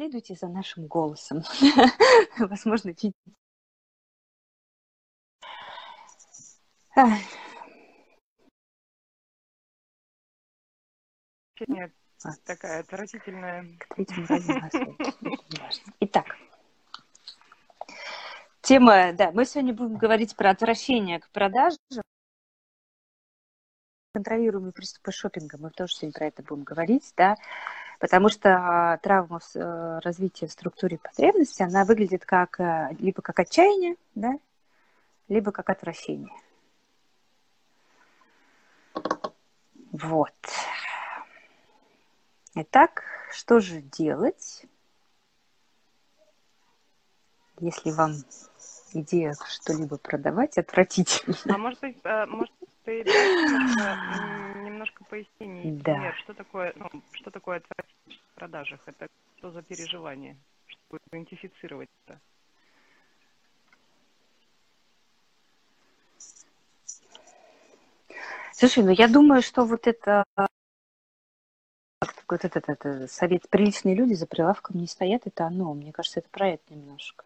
следуйте за нашим голосом. Возможно, чуть... Нет, такая отвратительная. К третьему разу Итак, тема, да, мы сегодня будем говорить про отвращение к продажам. Контролируемые приступы шопинга, мы тоже сегодня про это будем говорить, да, потому что а, травма э, развитии в структуре потребности, она выглядит как э, либо как отчаяние, да, либо как отвращение. Вот. Итак, что же делать, если вам идея что-либо продавать отвратительно? А может быть, э, может ты немножко, поясни, да. например, что такое, ну, что такое в продажах? Это что за переживание, чтобы идентифицировать это? Слушай, ну я думаю, что вот это вот этот, это, совет приличные люди за прилавком не стоят, это оно. Мне кажется, это про это немножко.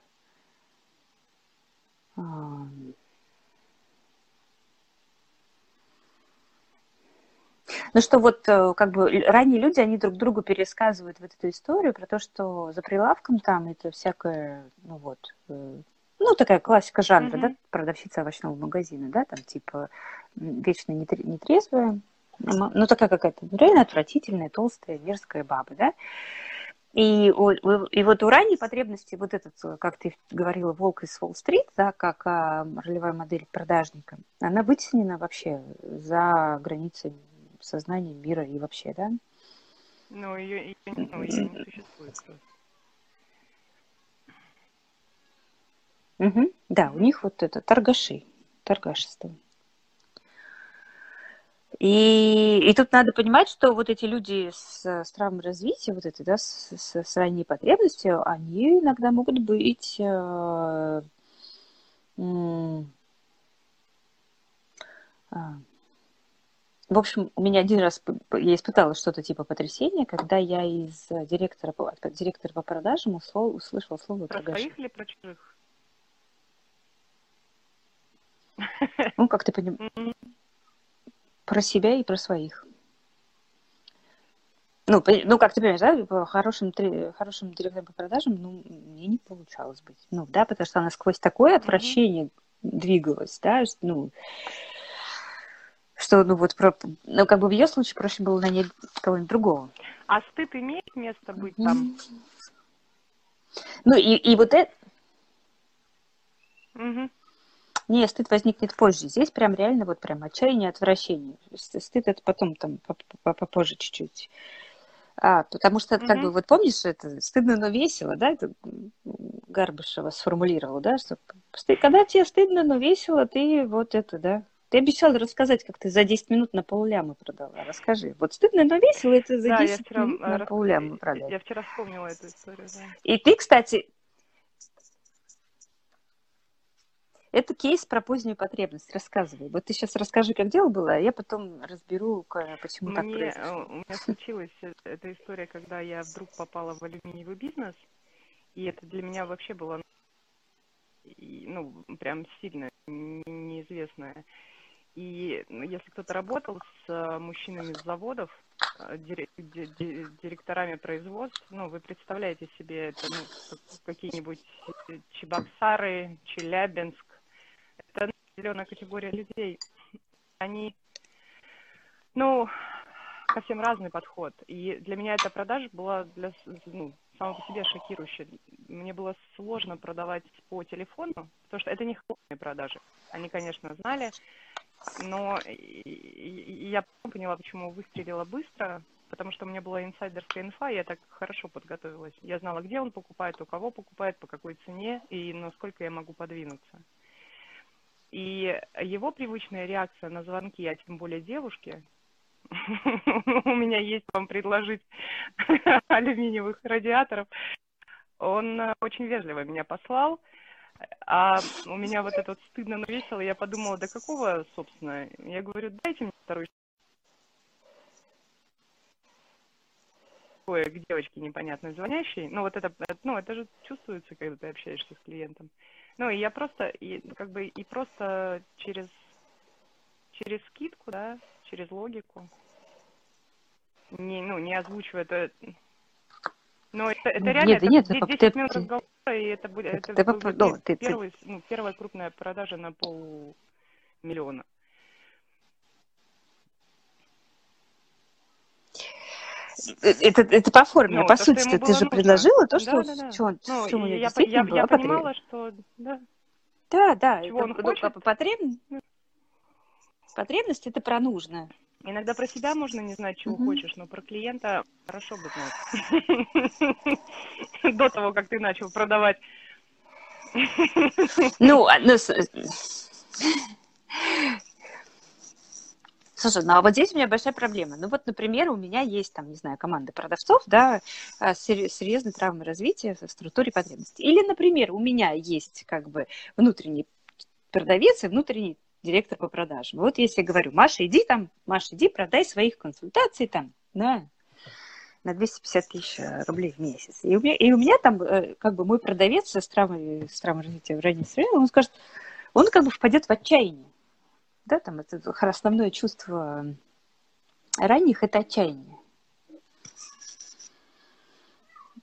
Ну что вот э, как бы ранние люди, они друг другу пересказывают вот эту историю про то, что за прилавком там это всякое, ну вот, э, ну такая классика жанра, mm-hmm. да, продавщица овощного магазина, да, там типа вечно нетрезвая, ну такая какая-то ну, реально отвратительная, толстая, мерзкая баба, да. И, и вот у ранней потребности, вот этот, как ты говорила, волк из Уолл-стрит, да, как а, ролевая модель продажника, она вытеснена вообще за границы сознания, мира и вообще, да? Ну, ее, ее, ну, ее не существует просто. Угу. Да, у них вот это торгаши, торгашество. И, и тут надо понимать, что вот эти люди с, с травмой развития, вот это, да, с, с, с ранней потребностью, они иногда могут быть э, э, в общем, у меня один раз я испытала что-то типа потрясения, когда я из директора, от директора по продажам услышала слово Про своих или про чужих? Ну, как ты понимаешь, про себя и про своих. Ну, ну, как ты понимаешь, да, по хорошим, хорошим директором по продажам, ну, мне не получалось быть. Ну, да, потому что она сквозь такое отвращение mm-hmm. двигалась, да, ну, что, ну, вот, про, ну, как бы в ее случае проще было нанять кого-нибудь другого. А стыд имеет место быть mm-hmm. там? Ну, и, и вот это... Mm-hmm. Не, стыд возникнет позже. Здесь прям реально вот прям отчаяние, отвращение. Стыд это потом там попозже чуть-чуть. А, потому что, mm-hmm. как бы, вот помнишь, это стыдно, но весело, да, это Гарбышева сформулировала, да, что когда тебе стыдно, но весело, ты вот это, да. Ты обещала рассказать, как ты за 10 минут на полляма продала. Расскажи. Вот стыдно, но весело, это за да, 10 минут на рас... полляма продала. Я вчера вспомнила эту историю, да. И ты, кстати, Это кейс про позднюю потребность. Рассказывай. Вот ты сейчас расскажи, как дело было, а я потом разберу, почему Мне, так произошло. Э, у меня случилась э, эта история, когда я вдруг попала в алюминиевый бизнес, и это для меня вообще было ну, прям сильно неизвестное. И ну, если кто-то работал с э, мужчинами с заводов, директорами производств, ну, вы представляете себе, это ну, какие-нибудь Чебоксары, Челябинск, это определенная категория людей. Они, ну, совсем разный подход. И для меня эта продажа была для, ну, само по себе шокирующая. Мне было сложно продавать по телефону, потому что это не холодные продажи. Они, конечно, знали, но я поняла, почему выстрелила быстро, потому что у меня была инсайдерская инфа, я так хорошо подготовилась. Я знала, где он покупает, у кого покупает, по какой цене и насколько я могу подвинуться. И его привычная реакция на звонки, а тем более девушки, у меня есть вам предложить алюминиевых радиаторов, он э, очень вежливо меня послал, а у меня вот этот стыдно, но весело, я подумала, да какого, собственно, я говорю, дайте мне второй такое к девочке непонятной звонящей. Ну, вот это, ну, это же чувствуется, когда ты общаешься с клиентом. Ну, и я просто, и, как бы, и просто через, через скидку, да, через логику, не, ну, не озвучивая это, но это, это реально, нет, это нет, 10 ты, минут ты, разговора, и это будет, это ты, был ты, бы ну, ты, первый, ну, первая крупная продажа на полмиллиона. Это, это по форме, Ну, по что сути, ты было же нужно. предложила то, Да, что да, да. в чем, Ну, чем у нее я, действительно я, была я потребность. понимала, что, да, Да, да, чего это, он ну, хочет. по- потребность, потребность это про нужное. Иногда про себя можно не знать, чего Мгм. хочешь, но про клиента хорошо бы знать. До того, как ты начал продавать. Ну, а, ну, с- Слушай, ну а вот здесь у меня большая проблема. Ну вот, например, у меня есть там, не знаю, команда продавцов, да, а, с серьезной травмой развития в структуре потребностей. Или, например, у меня есть как бы внутренний продавец и внутренний директор по продажам. Вот если я говорю, Маша, иди там, Маша, иди продай своих консультаций там на, на 250 тысяч э, рублей в месяц. И у меня, и у меня там э, как бы мой продавец с травмой, с травмой развития в раннем среднем, он скажет, он как бы впадет в отчаяние. Да, там это основное чувство ранних – это отчаяние.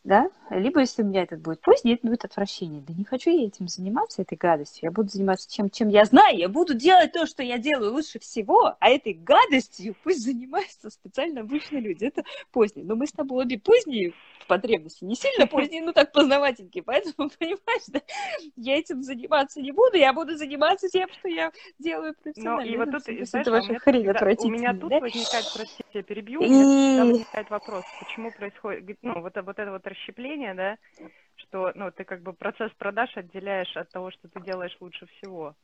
Да? Либо если у меня этот будет поздний, это будет отвращение. Да не хочу я этим заниматься, этой гадостью. Я буду заниматься чем, чем я знаю. Я буду делать то, что я делаю лучше всего, а этой гадостью пусть занимаются специально обычные люди. Это позднее. Но мы с тобой обе поздние в потребности. Не сильно поздние, но так познавательненькие. Поэтому, понимаешь, да, я этим заниматься не буду. Я буду заниматься тем, что я делаю Ну, профессионально. и вот Это тут, и, всё знаешь, это ваша хрень всегда- у меня отвратительная, тут да? возникает, простите, я перебью, у меня И... возникает вопрос, почему происходит, ну, вот, вот это вот расщепление, да, что, ну, ты как бы процесс продаж отделяешь от того, что ты делаешь лучше всего.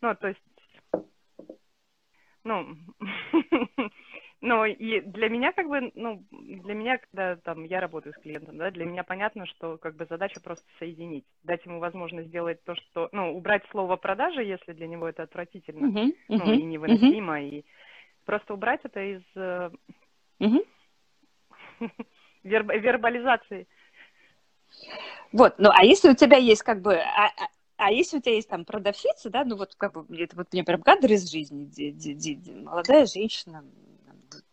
Ну, то есть, ну, ну, и для меня как бы, ну, для меня, когда там я работаю с клиентом, да, для меня понятно, что как бы задача просто соединить, дать ему возможность сделать то, что, ну, убрать слово продажи, если для него это отвратительно, Мгм, ну, мгм, и невыносимо, и просто убрать это из верб- вербализации. Вот, ну а если у тебя есть как бы, а, а- а если у тебя есть там продавщица, да, ну вот как бы, это вот мне прям кадр из жизни, ди- ди- ди- ди- молодая женщина,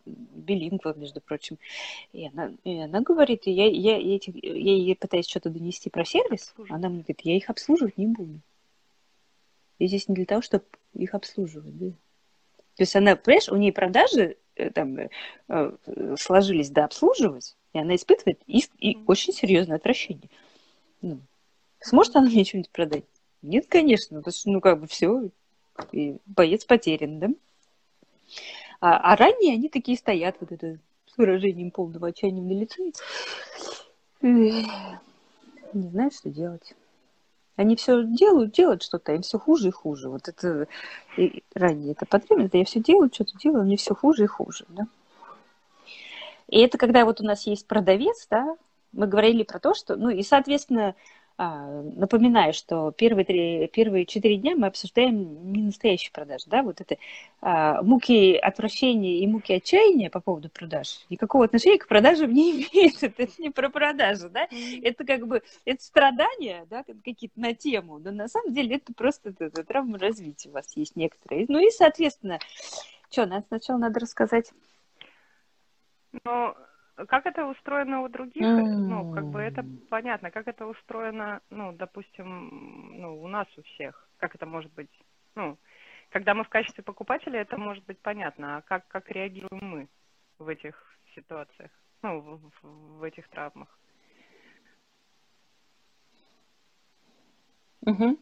билингва, между прочим, и она, и она говорит, и я, я, я этих- я ей пытаюсь что-то донести про сервис, она мне говорит, я их обслуживать не буду. Я здесь не для того, чтобы их обслуживать, да. То есть она, понимаешь, у нее продажи э, там э, э, сложились до обслуживать, и она испытывает и, и очень серьезное отвращение. Ну, сможет она мне что-нибудь продать? Нет, конечно, потому что, ну, как бы все, боец потерян, да? А, а ранние они такие стоят, вот это, с выражением полного отчаяния на лице. Не знают, что делать. Они все делают, делают что-то, им все хуже и хуже. Вот это и ранее это потребность, я все делаю, что-то делаю, мне все хуже и хуже, да. И это когда вот у нас есть продавец, да, мы говорили про то, что, ну и, соответственно, а, напоминаю, что первые, три, первые четыре дня мы обсуждаем не настоящие продажи, да, вот это а, муки отвращения и муки отчаяния по поводу продаж никакого отношения к продажам не имеет, это не про продажи, да, это как бы, это страдания, да, как- какие-то на тему, но на самом деле это просто это, это травма развития у вас есть некоторые. Ну и, соответственно, что, надо сначала надо рассказать. Но как это устроено у других, ну, как бы это понятно, как это устроено, ну, допустим, ну, у нас у всех, как это может быть, ну, когда мы в качестве покупателя, это может быть понятно, а как, как реагируем мы в этих ситуациях, ну, в, в- этих травмах? Мгм.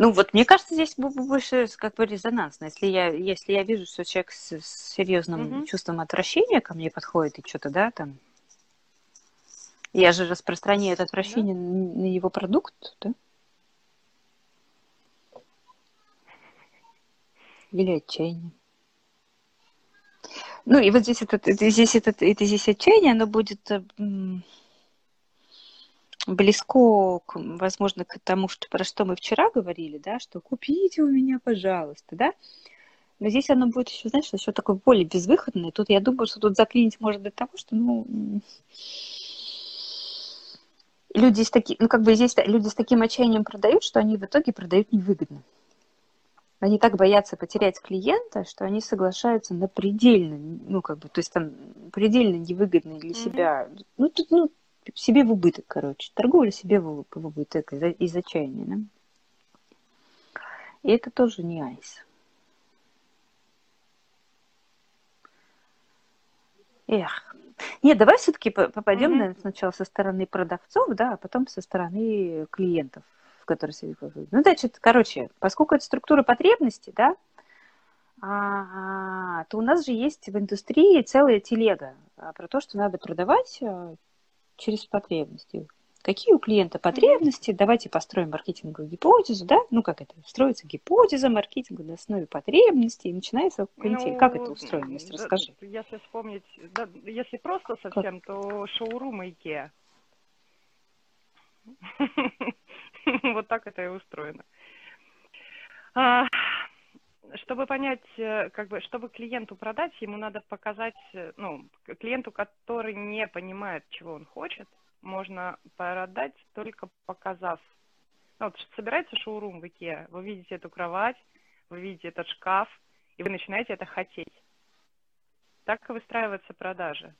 Ну вот, мне кажется, здесь бо- бо- больше как бы резонансно. Если я, если я вижу, что человек с, с серьезным Мгм. чувством отвращения ко мне подходит и что-то, да, там, я же распространяю это отвращение н- на его продукт, да? Или отчаяние. Ну и вот здесь это, здесь этот, это здесь отчаяние, оно будет э, близко, к, возможно, к тому, что, про что мы вчера говорили, да, что купите у меня, пожалуйста, да. Но здесь оно будет еще, знаешь, еще такое более безвыходное. Тут я думаю, что тут заклинить может до того, что, ну, люди с таким, ну, как бы здесь люди с таким отчаянием продают, что они в итоге продают невыгодно. Они так боятся потерять клиента, что они соглашаются на предельно, ну, как бы, то есть там предельно невыгодные для себя, mm-hmm. ну, тут, ну, себе в убыток, короче. Торговля себе в, убыток из, из отчаяния, да? И это тоже не айс. Эх. Нет, давай все-таки попадем, mm-hmm. наверное, сначала со стороны продавцов, да, а потом со стороны клиентов, в которые себе Ну, значит, короче, поскольку это структура потребностей, да, а, то у нас же есть в индустрии целая телега а, про то, что надо продавать а, через потребности. Какие у клиента потребности? Давайте построим маркетинговую гипотезу, да? Ну, как это? Строится гипотеза маркетинга на основе потребностей, и начинается. Ну, как это устроено, если да, расскажи? Если вспомнить, да, если просто совсем, как? то шоурум IKEA. Вот так это и устроено. А, чтобы понять, э, как бы, чтобы клиенту продать, ему надо показать, э, ну, клиенту, который не понимает, чего он хочет, можно продать только показав. Ну, вот собирается шоурум в Икеа, вы видите эту кровать, вы видите этот шкаф, и вы начинаете это хотеть. Так и выстраиваются продажи.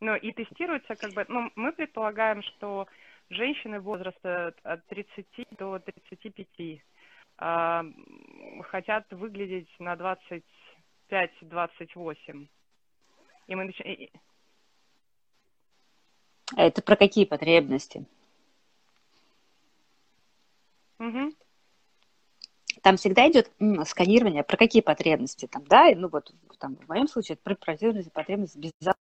Ну, и тестируется, как бы, ну, мы предполагаем, что женщины возраста от 30 до 35 э, хотят выглядеть на 25-28. И мы начинаем... А это про какие потребности? Угу. Там всегда идет сканирование, про какие потребности там, да, ну вот там, в моем случае это про потребность безопасности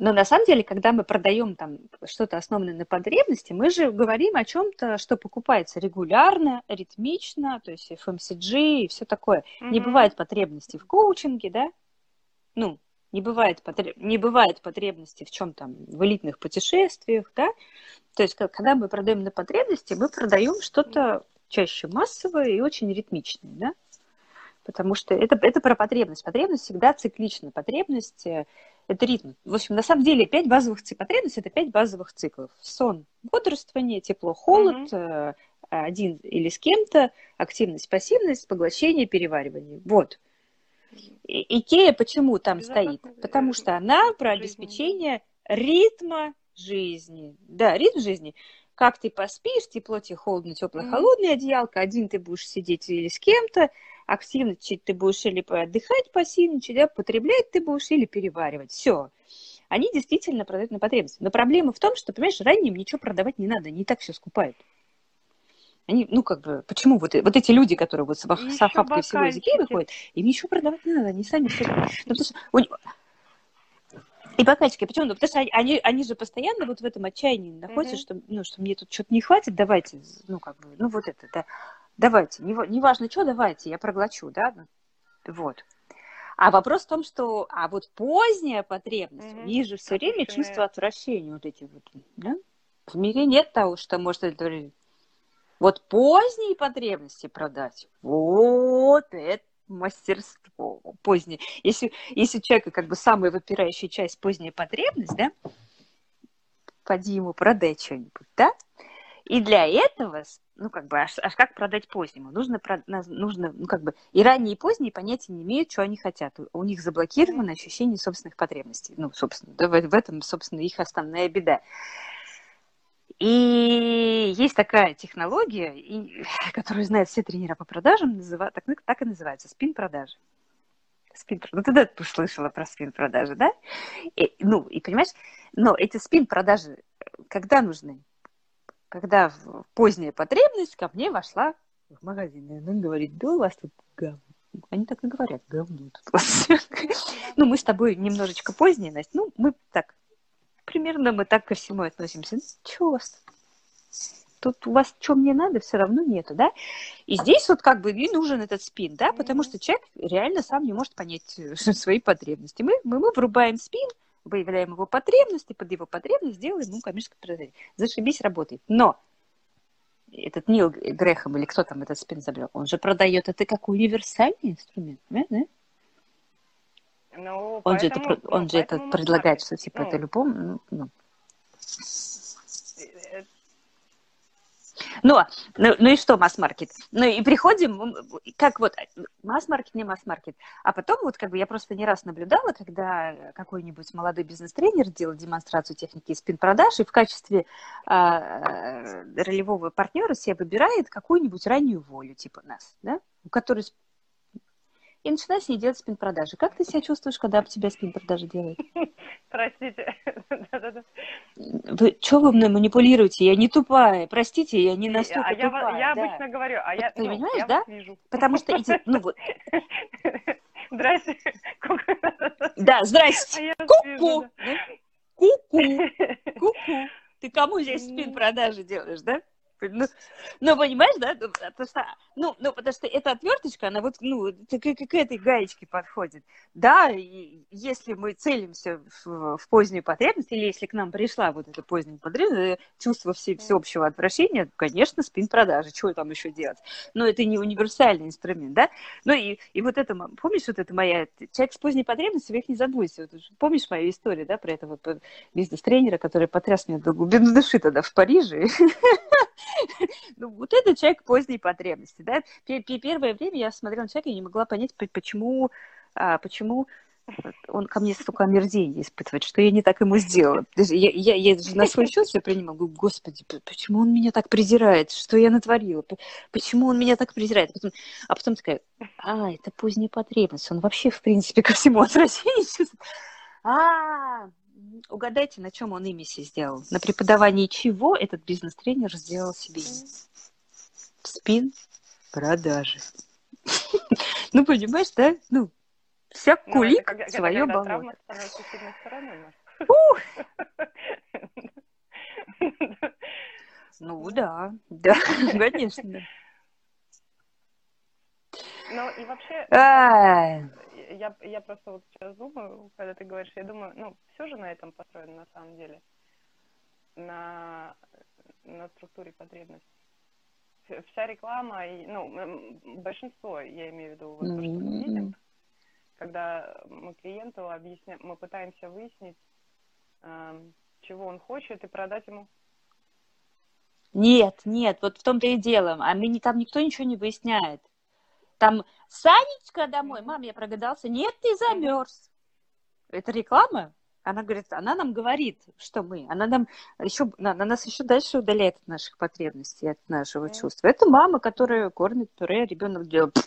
но на самом деле, когда мы продаем там что-то основанное на потребности, мы же говорим о чем-то, что покупается регулярно, ритмично, то есть FMCG и все такое. Mm-hmm. Не бывает потребности в коучинге, да? Ну, не бывает, потреб... не бывает потребности в чем там, в элитных путешествиях, да? То есть, когда мы продаем на потребности, мы продаем что-то чаще массовое и очень ритмичное, да? Потому что это, это про потребность. Потребность всегда циклична. Потребность э, это ритм. В общем, на самом деле, пять базовых циклов. Потребность – это пять базовых циклов. Сон, бодрствование, тепло, холод, mm-hmm. один или с кем-то, активность, пассивность, поглощение, переваривание. Вот. И, Икея почему там стоит? Потому что она про обеспечение ритма жизни. Да, ритм жизни. Как ты поспишь, тепло тебе, холодно, mm-hmm. холодное одеялко, один ты будешь сидеть или с кем-то, активничать ты будешь или отдыхать пассивничать, да, потреблять ты будешь или переваривать. Все. Они действительно продают на потребности. Но проблема в том, что, понимаешь, ранним ничего продавать не надо, они и так все скупают. Они, ну, как бы, почему вот, вот эти люди, которые вот с, с охапкой всего языке выходят, им ничего продавать не надо, они сами все... Ну, потому что у... И бокальчики, почему? Ну, потому что они, они же постоянно вот в этом отчаянии находятся, mm-hmm. что, ну, что мне тут что-то не хватит, давайте, ну, как бы, ну, вот это, да давайте, неважно не что, давайте, я проглочу, да, вот. А вопрос в том, что, а вот поздняя потребность, mm-hmm. у них же все время чувство отвращения вот эти вот, да? В мире нет того, что может это вот поздние потребности продать, вот это мастерство позднее. Если, если у человека как бы самая выпирающая часть поздняя потребность, да, поди ему продай что-нибудь, да, и для этого, ну, как бы, аж, аж как продать позднему? Нужно, нужно, ну, как бы, и ранние, и поздние понятия не имеют, что они хотят. У них заблокировано ощущение собственных потребностей. Ну, собственно, да, в, в этом, собственно, их основная беда. И есть такая технология, и, которую знают все тренера по продажам, называ, так, так и называется, спин-продажи. Спин, ну, ты да, слышала про спин-продажи, да? И, ну, и понимаешь, но эти спин-продажи когда нужны? Когда в поздняя потребность ко мне вошла в магазин. И она говорит, да у вас тут говно. Они так и говорят, говно тут Ну, мы с тобой немножечко поздние, Настя. Ну, мы так, примерно мы так ко всему относимся. Ну, что у вас? Тут у вас что мне надо, все равно нету, да? И здесь вот как бы и нужен этот спин, да, потому что человек реально сам не может понять э, свои потребности. Мы, мы, мы врубаем спин, выявляем его потребности, под его потребность делаем ему коммерческое предложение. Зашибись, работает. Но этот Нил Грехом, или кто там этот спин забрал, он же продает это как универсальный инструмент, да? Ну, он поэтому, же это, ну, он же это предлагает, что типа Ну, это любому, ну, ну. Э, Ну, ну, и что масс-маркет? Ну и приходим, как вот, масс-маркет, не масс-маркет. А потом вот как бы я просто не раз наблюдала, когда какой-нибудь молодой бизнес-тренер делал демонстрацию техники спин-продаж и в качестве а, э, ролевого партнера себе выбирает какую-нибудь раннюю волю, типа нас, да, у которой и начинает с ней делать спин-продажи. Как ты себя чувствуешь, когда об тебя спин-продажи делают? Простите. Вы, что вы мной манипулируете? Я не тупая. Простите, я не И- настолько А я, тупая. я да. обычно говорю, а я, ты ну, понимаешь, я да? вижу. Потому что эти, ну вот, Здрасте. да, А здрасте. вас Ку-ку. вижу, да. Ку-ку. Ку-ку. Ты кому здесь спин-продажи делаешь, да? Ну, ну, понимаешь, да? Ну, Потому что, ну, ну, потому что эта отверточка, она вот, ну, так как к этой гаечке подходит. Да, и если мы целимся в, в позднюю потребность, или если к нам пришла вот эта поздняя потребность, чувство все, всеобщего отвращения, конечно, спин-продажи, чего там еще делать? Но это не универсальный инструмент, да? Ну и, и вот это, помнишь, вот это моя, человек с поздней потребностью, вы их не забудьте. Вот, помнишь мою историю, да, про этого бизнес-тренера, который потряс меня до глубины души тогда в Париже? Ну, вот это человек поздней потребности, да. Пе- пе- Первое время я смотрела на человека и не могла понять, почему, а, почему он ко мне столько омерзения испытывает, что я не так ему сделала. Я, я, я даже на свой счет все принимала. Говорю, господи, почему он меня так презирает? Что я натворила? Почему он меня так презирает? Потом- а потом такая, а, это поздняя потребность. Он вообще, в принципе, ко всему отвращение чувствует. А, угадайте, на чем он себе сделал? На преподавании чего этот бизнес-тренер сделал себе? Спин продажи. Ну, понимаешь, да? Ну, вся Ну, кулик свое болото. Ну, да, да, конечно. Ну и вообще, я, я просто вот сейчас думаю, когда ты говоришь, я думаю, ну, все же на этом построено на самом деле. На, на структуре потребностей. Вся- реклама, и, ну, большинство, я имею в виду, вот то, что мы видим, когда мы клиенту объясняем, мы пытаемся выяснить, эм, чего он хочет, и продать ему. Нет, нет, вот в том-то и дело. А мы не, там никто ничего не выясняет. Там Санечка домой, мам, я прогадался. Нет, ты замерз. Это реклама. Она говорит, она нам говорит, что мы. Она нам еще, она нас еще дальше удаляет от наших потребностей, от нашего Мгм. чувства. Это мама, которая кормит пюре, ребенок делает.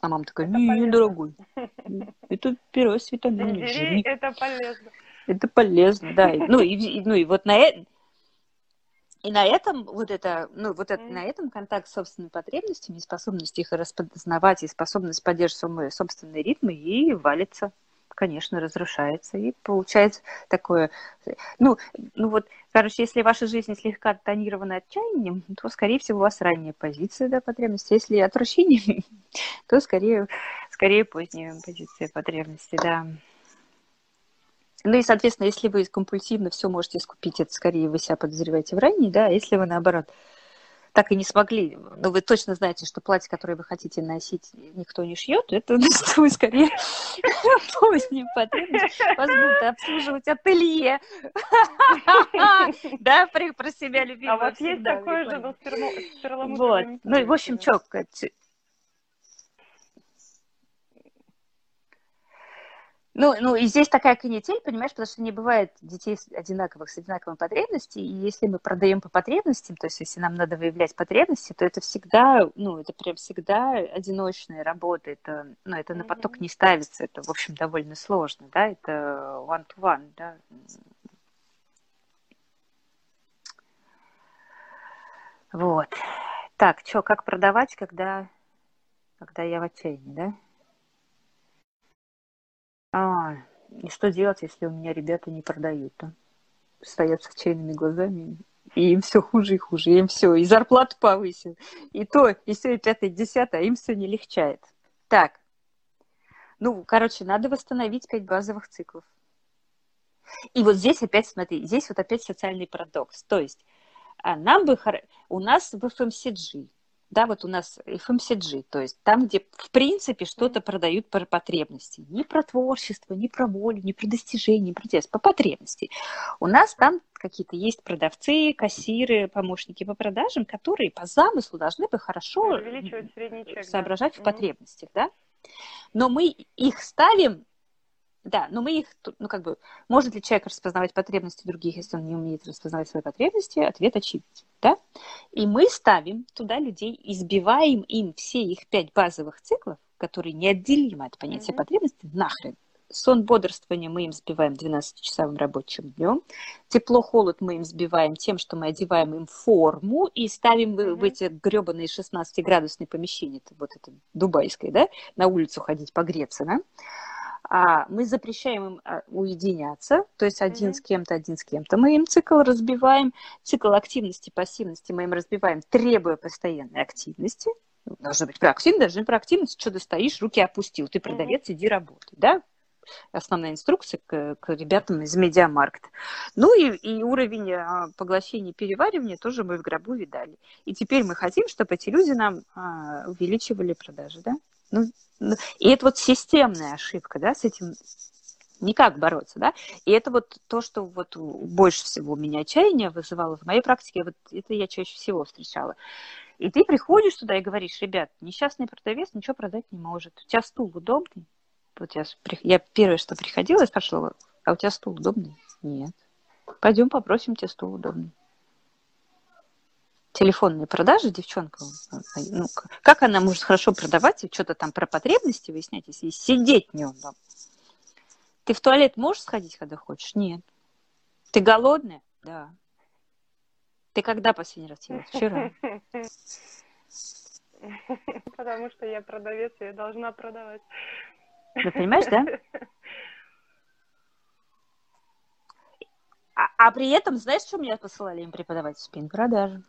А мама такая, не, дорогой, это пюре с витаминами, это полезно. Это полезно, да. Ну и- ну и вот на это и на этом вот это, ну вот это, Мгм. на этом контакт с собственными потребностями, способность их распознавать, и способность поддерживать свой собственные ритмы и валится, конечно, разрушается. И получается такое, ну, ну вот, короче, если ваша жизнь слегка тонирована отчаянием, то, скорее всего, у вас ранняя позиция, да, потребности. Если отвращением, то скорее, скорее поздняя позиция потребности, да. Ну и, соответственно, если вы компульсивно все можете скупить, это скорее вы себя подозреваете в ранней, да, а если вы, наоборот, так и не смогли, но вы точно знаете, что платье, которое вы хотите носить, никто не шьет, это значит, вы скорее поздним потребность. Вас будут обслуживать ателье. Да, про себя А любимое вот есть такое же, но с Вот. Ну и, в общем, что, Ну, ну, и здесь такая канитель, понимаешь, потому что не бывает детей одинаковых, с одинаковыми потребностями, и если мы продаем по потребностям, то есть если нам надо выявлять потребности, то это всегда, ну, это прям всегда одиночная работа, это, ну, это на поток не ставится, это, в общем, довольно сложно, да, это one-to-one, да. Вот. Так, что, как продавать, когда, когда я в отчаянии, да? А, и что делать, если у меня ребята не продают, да? Стоят с отчаянными глазами, и им все хуже и хуже, им все, и зарплату повысил, и то, и все, и пятое, и десятое, а им все не легчает. Так, ну, короче, надо восстановить пять базовых циклов. И вот здесь опять, смотри, здесь вот опять социальный парадокс. То есть а нам бы... У нас в FMCG да, вот у нас FMCG, то есть там, где в принципе что-то продают по потребности, не про творчество, не про волю, не про достижение, не про интерес, по потребности. У нас там какие-то есть продавцы, кассиры, помощники по продажам, которые по замыслу должны бы хорошо соображать да. в потребностях, да. Но мы их ставим да, но мы их, ну, как бы, может ли человек распознавать потребности других, если он не умеет распознавать свои потребности? Ответ очевиден, да? И мы ставим туда людей, избиваем им все их пять базовых циклов, которые неотделимы от понятия mm-hmm. потребности, нахрен. Сон, бодрствование мы им сбиваем 12-часовым рабочим днем. Тепло-холод мы им сбиваем тем, что мы одеваем им форму и ставим mm-hmm. в эти гребаные 16-градусные помещения, вот это дубайское, да, на улицу ходить погреться, да а мы запрещаем им а, уединяться, то есть один mm-hmm. с кем-то, один с кем-то. Мы им цикл разбиваем, цикл активности, пассивности мы им разбиваем, требуя постоянной активности. Должна быть проактивность, должна быть проактивность, что ты стоишь, руки опустил, ты продавец, mm-hmm. иди работай, да? Основная инструкция к, к ребятам из медиамаркта. Ну и, и уровень а, поглощения и переваривания тоже мы в гробу видали. И теперь мы хотим, чтобы эти люди нам а, увеличивали продажи, да? Ну, ну, и это вот системная ошибка, да, с этим никак бороться, да. И это вот то, что вот больше всего у меня отчаяния вызывало в моей практике, вот это я чаще всего встречала. И ты приходишь туда и говоришь, ребят, несчастный продавец ничего продать не может. У тебя стул удобный? Вот я, я первое, что приходила, я спрашивала, а у тебя стул удобный? Нет. Пойдем попросим тебе стул удобный телефонные продажи девчонка, ну, как она может хорошо продавать и что-то там про потребности выяснять, если сидеть не удобно? Ты в туалет можешь сходить, когда хочешь? Нет. Ты голодная? Да. Ты когда последний раз ела? Вчера. Потому что я продавец, я должна продавать. Ты понимаешь, да? А, а при этом, знаешь, что меня посылали им преподавать спин продажи?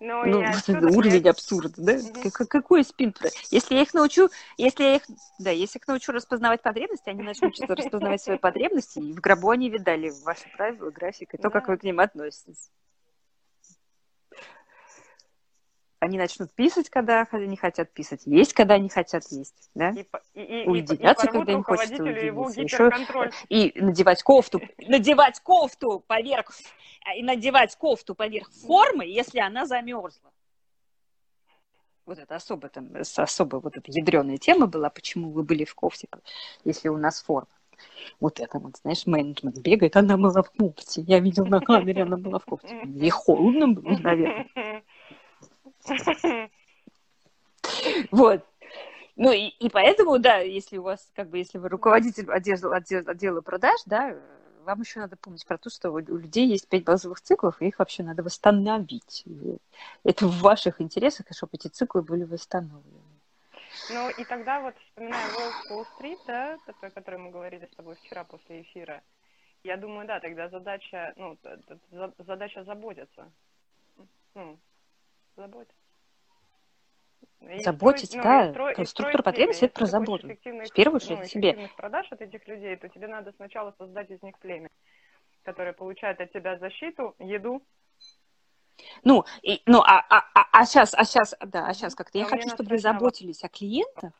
Но ну, уровень я... абсурда, да? Как, какой спин? Если я их научу, если я их, да, если их научу распознавать потребности, они начнут распознавать свои потребности, и в гробу они видали ваши правила, график, и то, как вы к ним относитесь. Они начнут писать, когда не хотят писать, есть, когда не хотят есть, да? И, и, Уединяться, и, когда им хочется уединиться. Еще... И надевать кофту, надевать кофту поверх, и надевать кофту поверх формы, если она замерзла. Вот это особо там, особо вот эта ядреная тема была, почему вы были в кофте, если у нас форма. Вот это вот, знаешь, менеджмент бегает, она была в кофте. Я видел на камере, она была в кофте. Ей холодно было, наверное. Вот. Ну и, и поэтому, да, если у вас, как бы, если вы руководитель отдела, отдела, отдела продаж, да, вам еще надо помнить про то, что у людей есть пять базовых циклов, и их вообще надо восстановить. Это в ваших интересах, чтобы эти циклы были восстановлены. Ну и тогда вот, вспоминая Волк Уолл-стрит, да, о которой мы говорили с тобой вчера после эфира, я думаю, да, тогда задача, ну, задача заботиться. Ну, заботиться. Заботиться, строить, да. Ну, строить, Структура потребностей – это про заботу. В первую очередь ну, себе. продаж от этих людей, то тебе надо сначала создать из них племя, которое получает от тебя защиту, еду. Ну, и, ну а, а, а, а сейчас, а сейчас, да, а сейчас как-то. Я хочу, чтобы вы заботились о клиентах,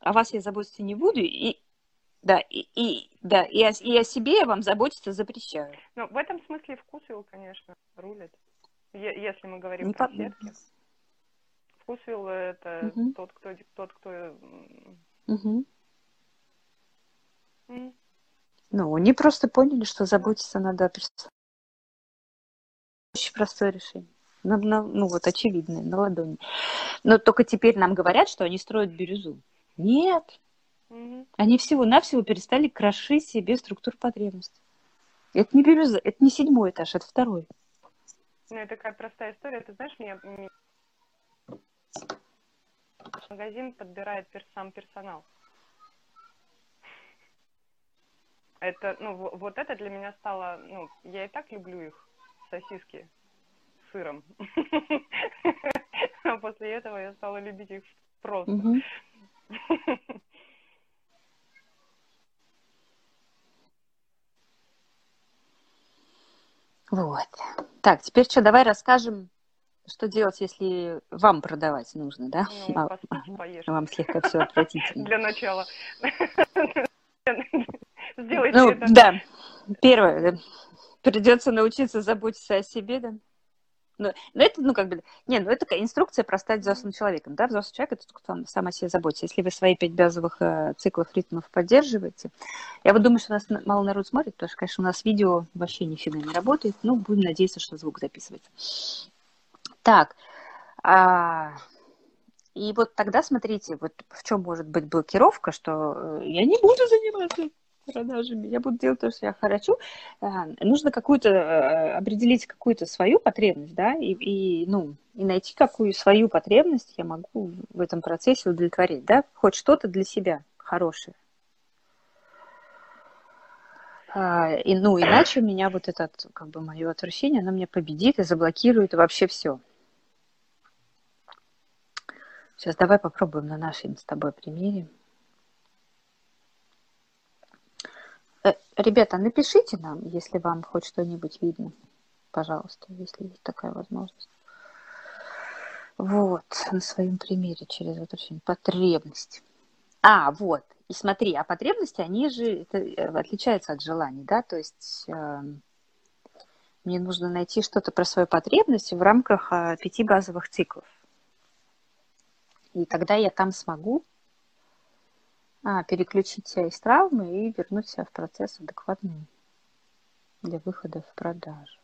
о вас я заботиться не буду, и, да, и, и, да, и, о, и о себе я вам заботиться запрещаю. Ну, в этом смысле вкус его, конечно, рулит. Если мы говорим не про сетки. Вкусвилл это угу. тот, кто тот, кто. Угу. Ну, они просто поняли, что заботиться надо о персонале. Очень простое решение. На, на, ну, вот очевидное, на ладони. Но только теперь нам говорят, что они строят бирюзу. Нет. mm Они всего-навсего перестали крошить себе структур потребностей. Это не бирюза, это не седьмой этаж, это второй. Ну, это такая простая история. Ты знаешь, мне магазин подбирает сам персонал. Это, ну, вот это для меня стало, ну, я и так люблю их, сосиски с сыром. А после этого я стала любить их просто. Вот. Так, теперь что, давай расскажем, что делать, если вам продавать нужно, да? Ну, а, поспите, Вам слегка все отвратительно. Для начала. Сделайте ну, это. Да. Первое. Придется научиться заботиться о себе, да? Ну, ну, это, ну, как бы, не, ну, это такая инструкция про стать взрослым человеком, да, взрослый человек, это кто сам о себе заботится. Если вы свои пять базовых э, циклов ритмов поддерживаете, я вот думаю, что нас мало народ смотрит, потому что, конечно, у нас видео вообще нифига не работает, ну, будем надеяться, что звук записывается. Так, а, и вот тогда смотрите, вот в чем может быть блокировка, что э, я не буду заниматься продажами, я буду делать то, что я хочу. А, нужно какую-то э, определить какую-то свою потребность, да, и, и, ну, и найти какую свою потребность я могу в этом процессе удовлетворить, да, хоть что-то для себя хорошее. А, и, ну, иначе у меня вот это, как бы, мое отвращение, оно меня победит и заблокирует вообще все. Сейчас давай попробуем на нашем с тобой примере. Э, ребята, напишите нам, если вам хоть что-нибудь видно. Пожалуйста, если есть такая возможность. Вот, на своем примере через вот очень потребность. А, вот. И смотри, а потребности, они же это, э, отличаются от желаний, да? То есть э, мне нужно найти что-то про свою потребность в рамках э, пяти базовых циклов. И тогда я там смогу а, переключить себя из травмы и вернуть себя в процесс адекватный для выхода в продажу.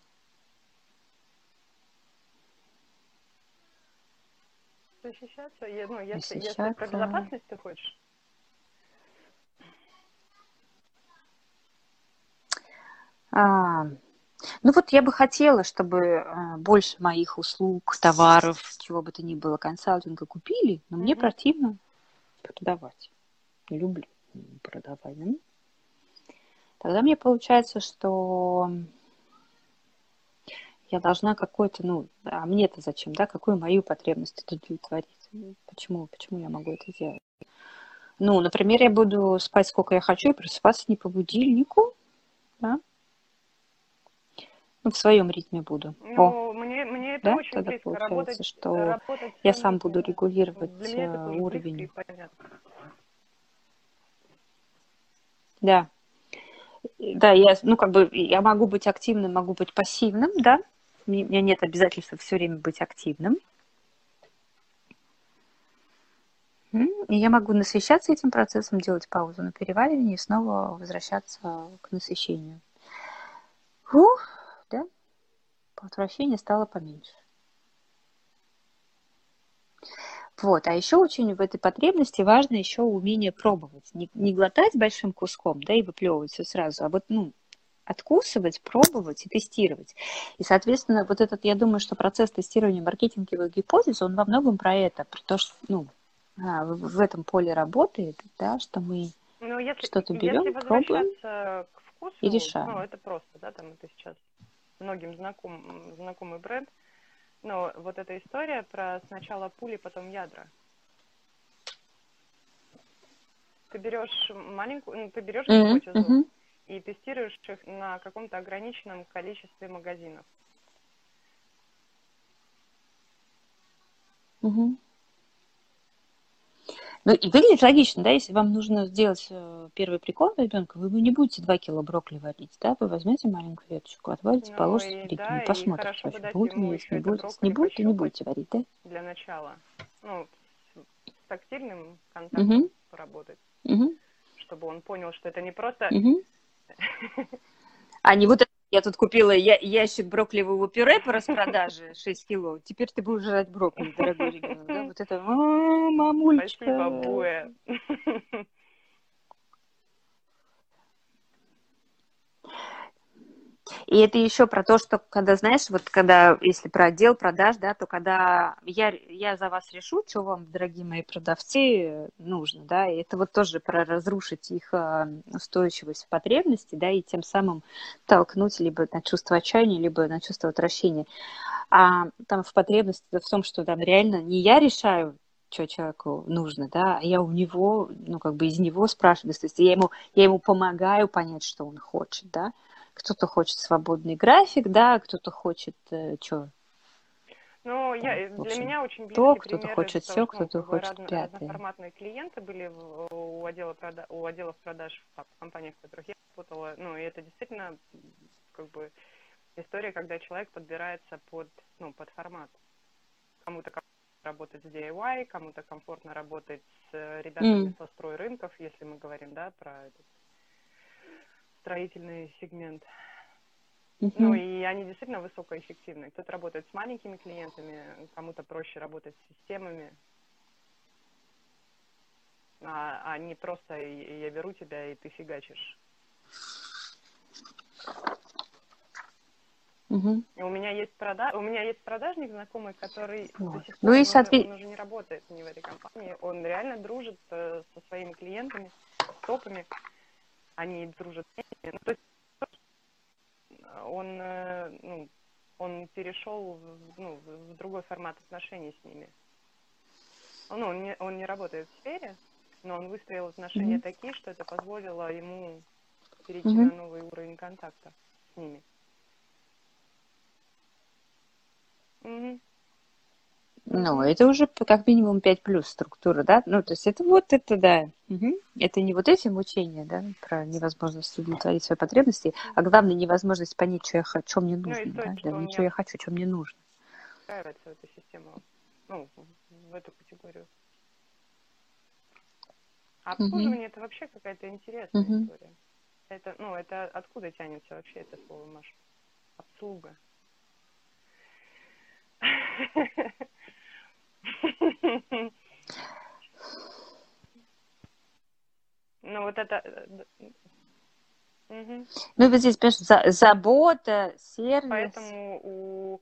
Защищаться? Ну, если, Защищаться. если про безопасность ты хочешь? А, ну вот я бы хотела, чтобы а, больше моих услуг, товаров, чего бы то ни было, консалтинга купили, но mm-hmm. мне противно продавать люблю продавать. Да? Тогда мне получается, что я должна какой-то, ну, а мне-то зачем, да, какую мою потребность удовлетворить? Почему, почему я могу это делать? Ну, например, я буду спать сколько я хочу и просыпаться не по будильнику, да? Ну, в своем ритме буду. Ну, О, мне, мне это да? очень Тогда близко. получается, Работать, что работать я сам буду регулировать это э, уровень. Да. Да, я, ну, как бы, я могу быть активным, могу быть пассивным, да. У меня нет обязательства все время быть активным. И я могу насыщаться этим процессом, делать паузу на переваривание и снова возвращаться к насыщению. Фух, да? Отвращение стало поменьше. Вот. А еще очень в этой потребности важно еще умение пробовать. Не, не глотать большим куском, да, и выплевывать все сразу, а вот, ну, откусывать, пробовать и тестировать. И, соответственно, вот этот, я думаю, что процесс тестирования маркетинговых гипотез, он во многом про это, про то, что, ну, а, в, в этом поле работает, да, что мы ну, если, что-то берем, если пробуем к вкусу, и решаем. Ну, это просто, да, там это сейчас многим знаком, знакомый бренд, ну, вот эта история про сначала пули, потом ядра. Ты берешь маленькую, ну, ты берешь mm-hmm. гипотезу mm-hmm. и тестируешь их на каком-то ограниченном количестве магазинов. Угу. Ну, и выглядит логично, да, если вам нужно сделать э, первый прикол ребенка, вы не будете 2 кило брокколи варить, да, вы возьмете маленькую веточку, отводите, ну, положите, и, да, посмотрите, вообще, будет не есть, не будет. Не будет, не будете варить, да? Для начала. Ну, с тактильным контактом угу. поработать, угу. чтобы он понял, что это не просто... Угу. А не вот я тут купила я, ящик брокколивого пюре по распродаже 6 кило. Теперь ты будешь жрать брокколи, дорогой ребенок. Да? Вот это, а, мамулечка. Спасибо, Буэ. И это еще про то, что когда, знаешь, вот когда, если про отдел продаж, да, то когда я, я за вас решу, что вам, дорогие мои продавцы, нужно, да, и это вот тоже про разрушить их а, устойчивость в потребности, да, и тем самым толкнуть либо на чувство отчаяния, либо на чувство отвращения. А там в потребности в том, что там реально не я решаю, что человеку нужно, да, а я у него, ну, как бы из него спрашиваю, то есть я ему, я ему помогаю понять, что он хочет, да, кто-то хочет свободный график, да, кто-то хочет э, что? Ну, я, общем, для меня очень близкий то, кто-то хочет все, кто-то ну, хочет разно, пятое. Разноформатные клиенты были у, отдела прода, у отделов продаж в компаниях, в которых я работала. Ну, и это действительно как бы история, когда человек подбирается под, ну, под формат. Кому-то работать с DIY, кому-то комфортно работать с э, ребятами mm. со стройрынков, если мы говорим, да, про этот строительный сегмент. Mm-hmm. Ну и они действительно высокоэффективны. Кто-то работает с маленькими клиентами, кому-то проще работать с системами, а, а не просто я беру тебя и ты фигачишь. Угу. У меня есть продаж, у меня есть продажник знакомый, который вот. до сих пор ну, и соответ... он, уже не работает не в этой компании. Он реально дружит э, со своими клиентами, с топами. Они дружат с ними. Ну, то есть он, э, ну, он перешел в, ну, в другой формат отношений с ними. Ну, он не, он не работает в сфере, но он выстроил отношения mm-hmm. такие, что это позволило ему перейти mm-hmm. на новый уровень контакта с ними. Угу. Ну, это уже как минимум 5 плюс структура, да? Ну, то есть это вот это, да. Угу. Это не вот эти мучения, да, про невозможность удовлетворить свои потребности, а главное невозможность понять, что я хочу, что мне ну, нужно, ну, да? да не что я хочу, что мне нужно. Нравится эта система, ну, в эту категорию. А обслуживание угу. это вообще какая-то интересная угу. история. Это, ну, это откуда тянется вообще это слово, Маша? Обслуга. Ну, вот это... Угу. Ну, вот здесь, понимаешь, за, забота, сервис. Поэтому у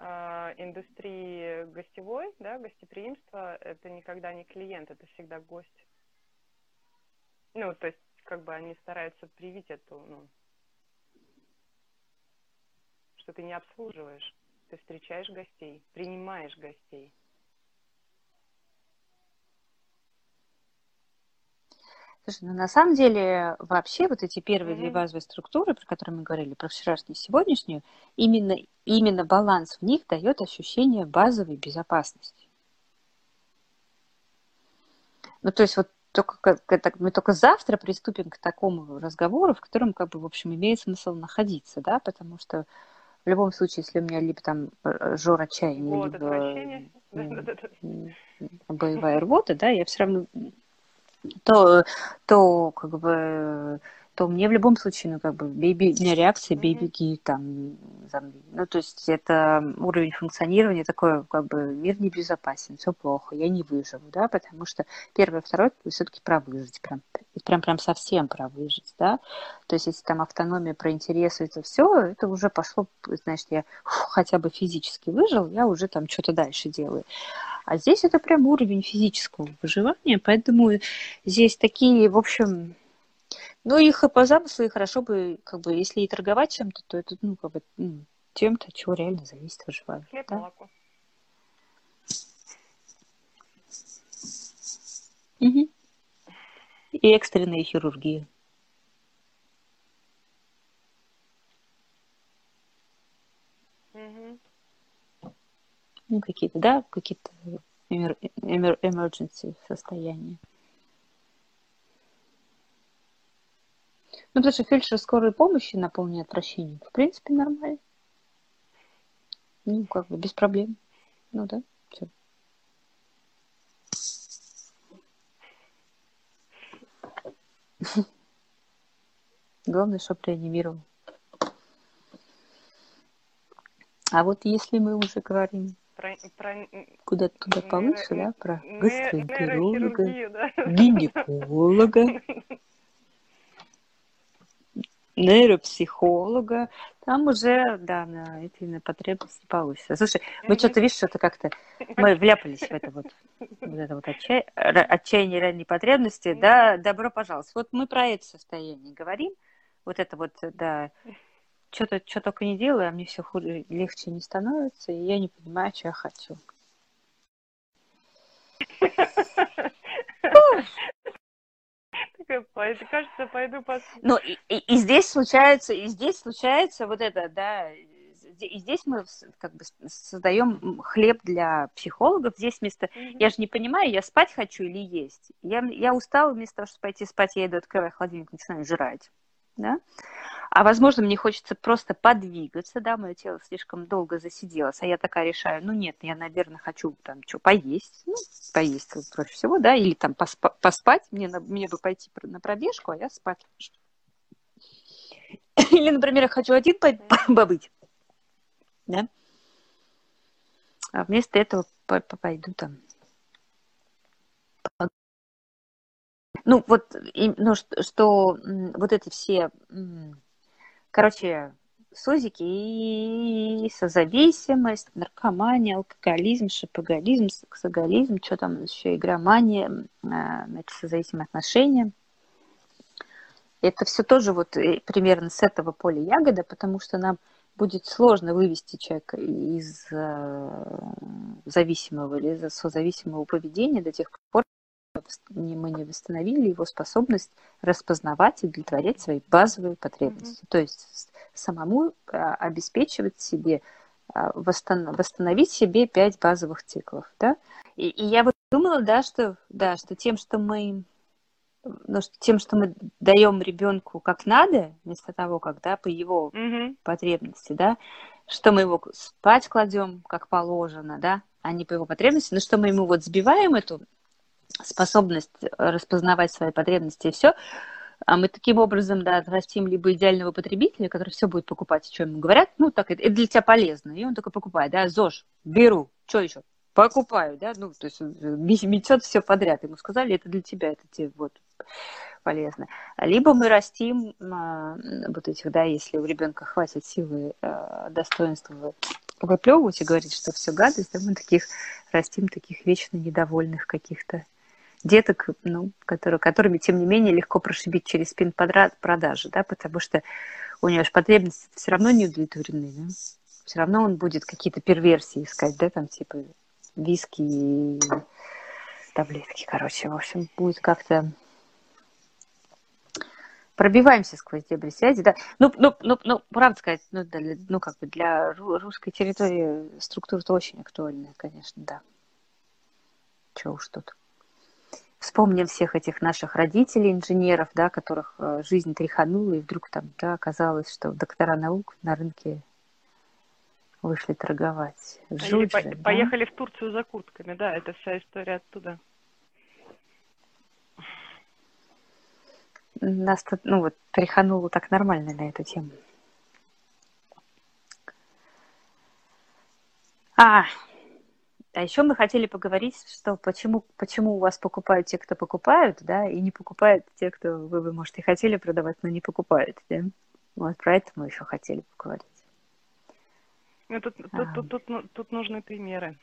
э, индустрии гостевой, да, гостеприимства, это никогда не клиент, это всегда гость. Ну, то есть, как бы они стараются привить эту, ну, что ты не обслуживаешь ты встречаешь гостей, принимаешь гостей. Слушай, ну на самом деле вообще вот эти первые mm-hmm. две базовые структуры, про которые мы говорили, про вчерашнюю и сегодняшнюю, именно, именно баланс в них дает ощущение базовой безопасности. Ну то есть вот только, мы только завтра приступим к такому разговору, в котором, как бы, в общем, имеет смысл находиться, да, потому что в любом случае, если у меня либо там э, жор отчаяния, либо боевая рвота, да, я все равно то, то как бы то мне в любом случае, ну, как бы, бейби, у меня реакция, бей-беги, там, замри. Ну, то есть это уровень функционирования такой, как бы, мир небезопасен, все плохо, я не выживу, да, потому что первое, второе, все-таки про выжить, прям, прям, прям совсем про выжить, да. То есть если там автономия про интересы, это все, это уже пошло, значит, я фу, хотя бы физически выжил, я уже там что-то дальше делаю. А здесь это прям уровень физического выживания, поэтому здесь такие, в общем, ну, их по замыслу, и хорошо бы, как бы, если и торговать чем-то, то это, ну, как бы, ну, чем-то, чего реально зависит выживание. Хлеб, да? молоко. Угу. И экстренная хирургия. Угу. Ну, какие-то, да, какие-то emergency состояния. Ну, потому что фельдшер скорой помощи на полной отвращении, в принципе, нормально. Ну, как бы без проблем. Ну да, все. Главное, чтобы реанимировал. А вот если мы уже говорим про, про... куда-то туда повыше, да, про гастроэнтеролога, да. гинеколога, нейропсихолога, там уже, да, на эти на потребности получится. Слушай, мы что-то, видишь, что-то как-то, мы вляпались в это вот, вот это вот отчай, отчаяние ранней потребности, да, добро пожаловать. Вот мы про это состояние говорим, вот это вот, да, что-то, что только не делаю, а мне все хуже, легче не становится, и я не понимаю, что я хочу. кажется, пойду по... Ну, и, и, и здесь случается, и здесь случается вот это, да, и здесь мы как бы создаем хлеб для психологов. Здесь вместо... Mm-hmm. Я же не понимаю, я спать хочу или есть. Я, я устала, вместо того, чтобы пойти спать, я иду, открываю холодильник, начинаю жрать. Да? А возможно, мне хочется просто подвигаться, да, мое тело слишком долго засиделось, а я такая решаю, ну нет, я, наверное, хочу там что, поесть, ну, поесть проще всего, да, или там поспа- поспать, мне, мне бы пойти на пробежку, а я спать. Или, например, я хочу один побыть, да, а вместо этого пойду там. Ну вот ну, что, что вот эти все Короче, сузики и созависимость, наркомания, алкоголизм, шопоголизм, сексоголизм, что там еще, игромания, а, значит, созависимые отношения. Это все тоже вот э, примерно с этого поля ягода, потому что нам будет сложно вывести человека из э, зависимого или созависимого поведения до тех пор, мы не восстановили его способность распознавать и удовлетворять свои базовые потребности. Mm-hmm. То есть самому а, обеспечивать себе, а, восстановить себе пять базовых циклов. Да? И, и я вот думала, да, что, да, что тем, что мы ну, что, тем, что мы даем ребенку как надо, вместо того, как да, по его mm-hmm. потребности, да, что мы его спать кладем как положено, да, а не по его потребности, но что мы ему вот сбиваем эту способность распознавать свои потребности и все, а мы таким образом, да, растим либо идеального потребителя, который все будет покупать, что ему говорят, ну, так, это, для тебя полезно, и он только покупает, да, ЗОЖ, беру, что еще, покупаю, да, ну, то есть метет все подряд, ему сказали, это для тебя, это тебе вот полезно. Либо мы растим а, вот этих, да, если у ребенка хватит силы, а, достоинства выплевывать и говорить, что все гадость, да, мы таких растим таких вечно недовольных каких-то деток, ну, которые, которыми, тем не менее, легко прошибить через спин продажи, да, потому что у него же потребности все равно не удовлетворены, да? все равно он будет какие-то перверсии искать, да, там типа виски и таблетки, короче, в общем, будет как-то пробиваемся сквозь дебри связи, да. Ну, ну, ну, ну правда сказать, ну, для, ну, как бы для русской территории структура-то очень актуальная, конечно, да. Чего уж тут. Вспомним всех этих наших родителей, инженеров, да, которых э, жизнь тряханула, и вдруг там да, оказалось, что доктора наук на рынке вышли торговать. Жуть Или же, по- да? поехали в Турцию за куртками, да, это вся история оттуда. Нас тут, ну вот, тряхануло так нормально на эту тему. А, а еще мы хотели поговорить, что почему, почему у вас покупают те, кто покупают, да, и не покупают те, кто вы, вы, может, и хотели продавать, но не покупают, да. Вот про это мы еще хотели поговорить. Ну, тут, тут, а. тут, тут, тут, тут нужны примеры.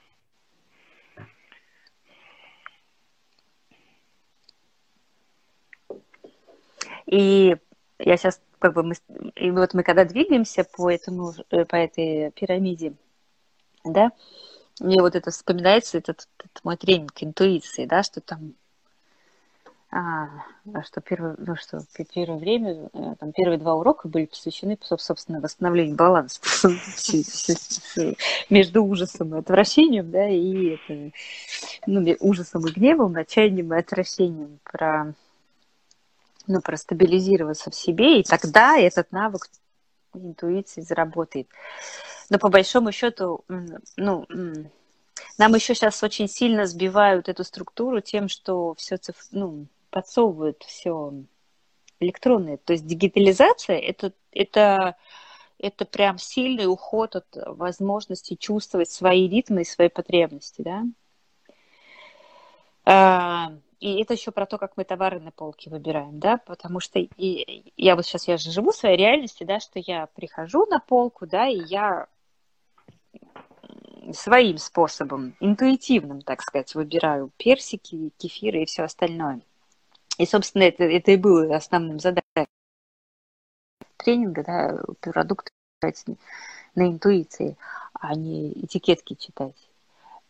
И я сейчас, как бы, мы, и вот мы когда двигаемся по этому, э, по этой пирамиде, да, мне вот это вспоминается, этот, этот мой тренинг интуиции, да, что там а, что первое, ну, что первое время, э, там, первые два урока были посвящены, собственно, восстановлению баланса между ужасом и отвращением, да, и это, ну, ужасом и гневом, отчаянием и отвращением, про, ну, про стабилизироваться в себе, и тогда этот навык интуиции заработает. Но по большому счету, ну, нам еще сейчас очень сильно сбивают эту структуру тем, что все циф... ну, подсовывают все электронное. То есть дигитализация это, это, это прям сильный уход от возможности чувствовать свои ритмы и свои потребности, да. А, и это еще про то, как мы товары на полке выбираем, да, потому что и, я вот сейчас я же живу в своей реальности, да, что я прихожу на полку, да, и я своим способом, интуитивным, так сказать, выбираю персики, кефиры и все остальное. И, собственно, это, это и было основным заданием тренинга, да, продукты на интуиции, а не этикетки читать.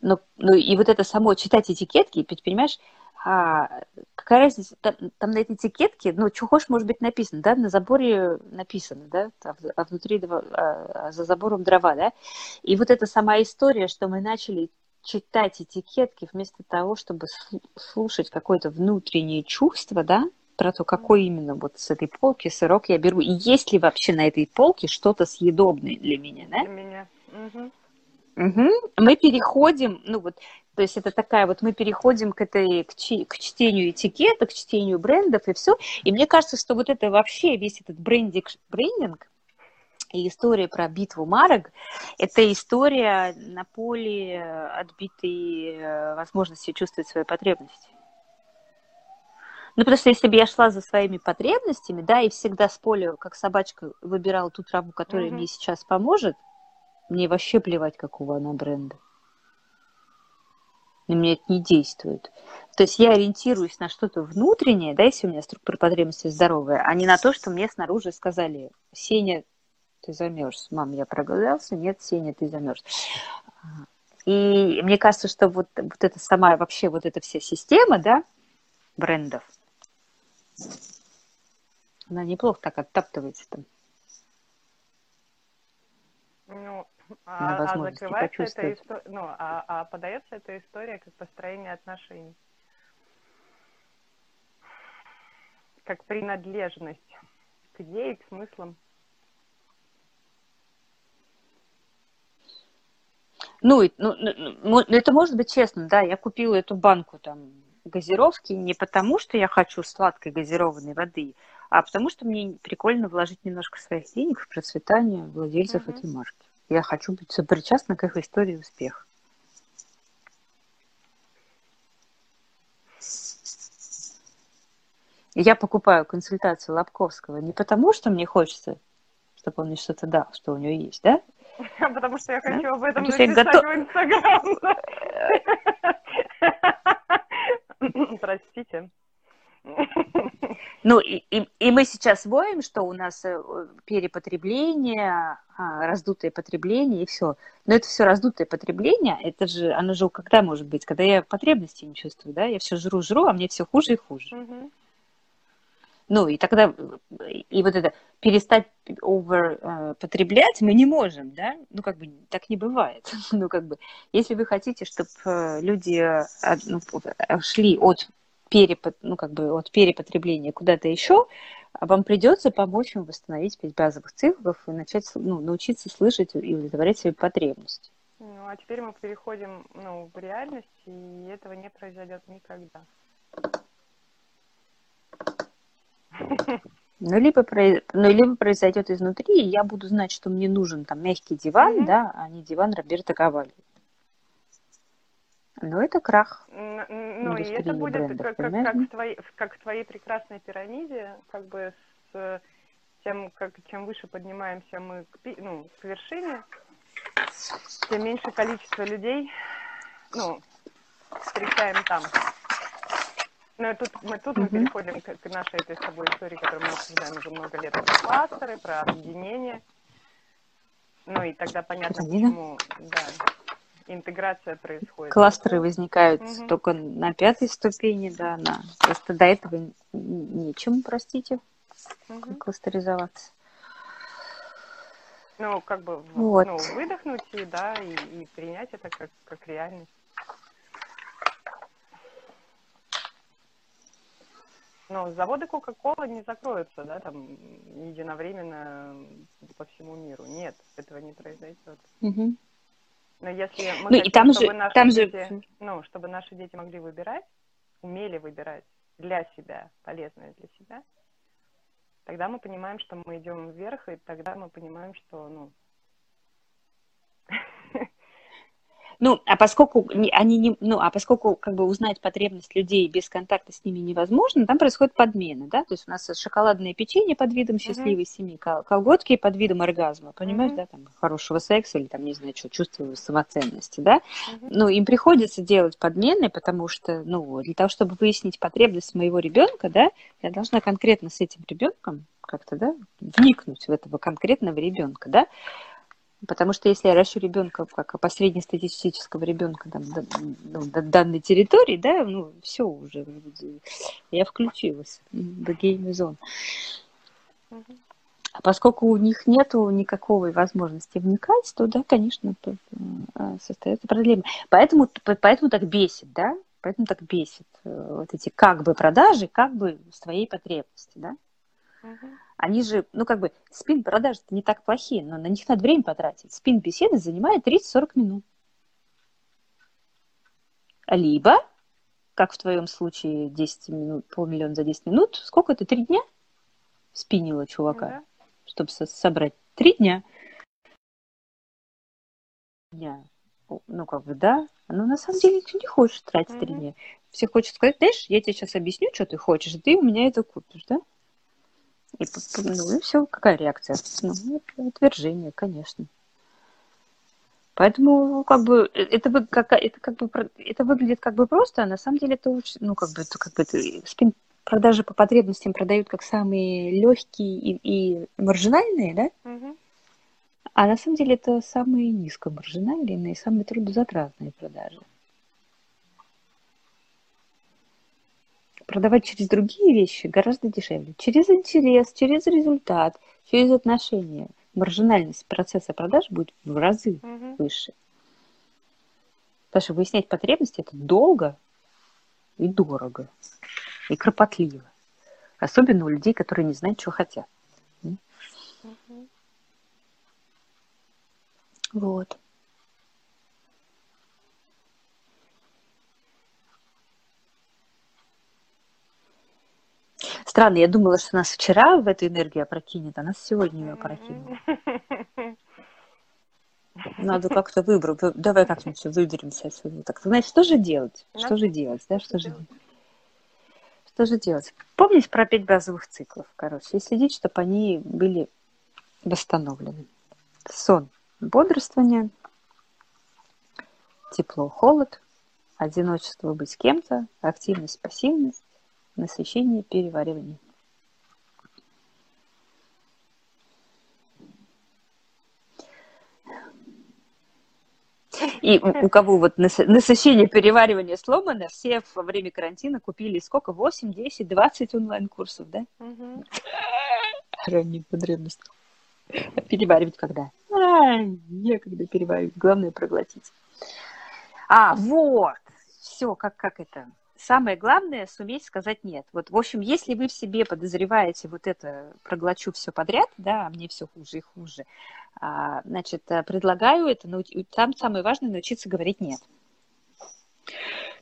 Ну, ну и вот это само читать этикетки, понимаешь, А какая разница, там, там на этой этикетке, ну, что хочешь, может быть написано, да, на заборе написано, да, а внутри, а, а за забором дрова, да, и вот эта сама история, что мы начали читать этикетки вместо того, чтобы слушать какое-то внутреннее чувство, да, про то, какой именно вот с этой полки сырок я беру, и есть ли вообще на этой полке что-то съедобное для меня, да? Для меня. Угу. Угу. Мы переходим, ну вот, то есть это такая вот, мы переходим к этой, к, чи, к чтению этикета, к чтению брендов и все. И мне кажется, что вот это вообще весь этот брендинг, брендинг и история про битву марок – это история на поле отбитой э, возможности чувствовать свои потребности. Ну, потому что если бы я шла за своими потребностями, да, и всегда с поля, как собачка, выбирала ту траву, которая mm-hmm. мне сейчас поможет, мне вообще плевать, какого она бренда. На меня это не действует. То есть я ориентируюсь на что-то внутреннее, да, если у меня структура потребностей здоровая, а не на то, что мне снаружи сказали, Сеня, ты замерз. Мам, я проголодался. Нет, Сеня, ты замерз. И мне кажется, что вот, вот эта сама вообще вот эта вся система, да, брендов, она неплохо так оттаптывается там. Ну, а, а закрывается эта история, ну, а, а подается эта история как построение отношений, как принадлежность к идее, к смыслам. Ну, ну, ну, это может быть честно, да, я купила эту банку там газировки не потому, что я хочу сладкой газированной воды, а потому что мне прикольно вложить немножко своих денег в процветание владельцев uh-huh. этой марки. Я хочу быть сопричастна к их истории успеха. Я покупаю консультацию Лобковского не потому, что мне хочется, чтобы он мне что-то дал, что у него есть, да? Потому что я хочу об этом написать готов... в Инстаграм. Простите. Ну, и, и, и мы сейчас воем, что у нас э, перепотребление, а, раздутое потребление и все. Но это все раздутое потребление, это же, оно же когда может быть? Когда я потребности не чувствую, да? Я все жру-жру, а мне все хуже и хуже. Угу. Ну, и тогда, и вот это перестать over э, потреблять мы не можем, да? Ну, как бы так не бывает. ну, как бы, если вы хотите, чтобы э, люди ну, шли от перепот, ну, как бы от перепотребления куда-то еще, вам придется помочь им восстановить пять базовых циклов и начать ну, научиться слышать и удовлетворять свои потребности. Ну, а теперь мы переходим ну, в реальность, и этого не произойдет никогда. Ну, либо, ну, либо произойдет изнутри, и я буду знать, что мне нужен там мягкий диван, mm-hmm. да, а не диван Роберта Кавали. Но это крах. Ну, и это будет брендов, как, как, как, в твоей, как в твоей прекрасной пирамиде, как бы с тем, как, чем выше поднимаемся мы к, ну, к вершине, тем меньше количество людей, ну, встречаем там. Ну, тут мы тут мы переходим к, к нашей этой с тобой истории, которую мы обсуждаем уже много лет, про кластеры, про объединение. Ну и тогда понятно, почему, да, интеграция происходит. Кластеры возникают угу. только на пятой ступени, да, на просто до этого нечему, простите, угу. кластеризоваться. Ну, как бы вот. ну, выдохнуть и, да, и, и принять это как, как реальность. Но заводы Coca-Cola не закроются, да, там единовременно по всему миру. Нет, этого не произойдет. Угу. Но если мы ну, хотим, и там чтобы же, наши там дети, же... ну, чтобы наши дети могли выбирать, умели выбирать для себя, полезное для себя, тогда мы понимаем, что мы идем вверх, и тогда мы понимаем, что, ну, Ну, а поскольку они не, ну, а поскольку как бы узнать потребность людей без контакта с ними невозможно, там происходит подмена, да, то есть у нас шоколадное печенье под видом счастливой uh-huh. семьи, колготки под видом оргазма, понимаешь, uh-huh. да, там хорошего секса или там не знаю что, чувства самоценности, да, uh-huh. ну им приходится делать подмены, потому что, ну, для того, чтобы выяснить потребность моего ребенка, да, я должна конкретно с этим ребенком как-то, да, вникнуть в этого конкретного ребенка, да, Потому что если я ращу ребенка как по среднестатистического ребенка там, ну, до данной территории, да, ну, все уже, я включилась. Is on. А поскольку у них нет никакой возможности вникать, то да, конечно, а, состоится проблема. Поэтому, поэтому так бесит, да? Поэтому так бесит э, вот эти как бы продажи, как бы с твоей потребности, да? Uh-huh. Они же, ну как бы, спин-продажи не так плохие, но на них надо время потратить. Спин-беседа занимает 30-40 минут. Либо, как в твоем случае, 10 минут, полмиллиона за 10 минут, сколько это, три дня спинила чувака? Uh-huh чтобы собрать три дня. Дня. Ну, как бы, да. Но на самом деле никто не хочет тратить три дня. Все хочет сказать, знаешь, я тебе сейчас объясню, что ты хочешь, ты у меня это купишь, да? И, ну, и все, какая реакция? Ну, отвержение, конечно. Поэтому, как бы, э, это, как, это, как бы, это выглядит как бы просто, а на самом деле это очень, ну, как бы, это, как бы, спин продажи по потребностям продают как самые легкие и, и маржинальные, да? Угу. А на самом деле это самые низкомаржинальные и самые трудозатратные продажи. Продавать через другие вещи гораздо дешевле. Через интерес, через результат, через отношения. Маржинальность процесса продаж будет в разы угу. выше. Потому что выяснять потребности это долго и дорого и кропотливо. Особенно у людей, которые не знают, что хотят. Угу. Вот. Странно, я думала, что нас вчера в эту энергию опрокинет, а нас сегодня ее опрокинуло. Надо как-то выбрать. Давай как-нибудь выберемся отсюда. Так, значит, что же делать? Что же делать? Да, что же делать? Что же делать? Помнить про пять базовых циклов, короче, и следить, чтобы они были восстановлены. Сон, бодрствование, тепло, холод, одиночество, быть с кем-то, активность, пассивность, насыщение, переваривание. И у кого вот насыщение переваривание сломано, все во время карантина купили сколько? 8, 10, 20 онлайн-курсов, да? Угу. Ранние потребности. А переваривать когда? А, некогда переваривать. Главное проглотить. А, вот. Все, как, как это? Самое главное суметь сказать нет. Вот, в общем, если вы в себе подозреваете вот это, проглочу все подряд, да, а мне все хуже и хуже, а, значит, э, предлагаю это, там самое важное научиться говорить нет.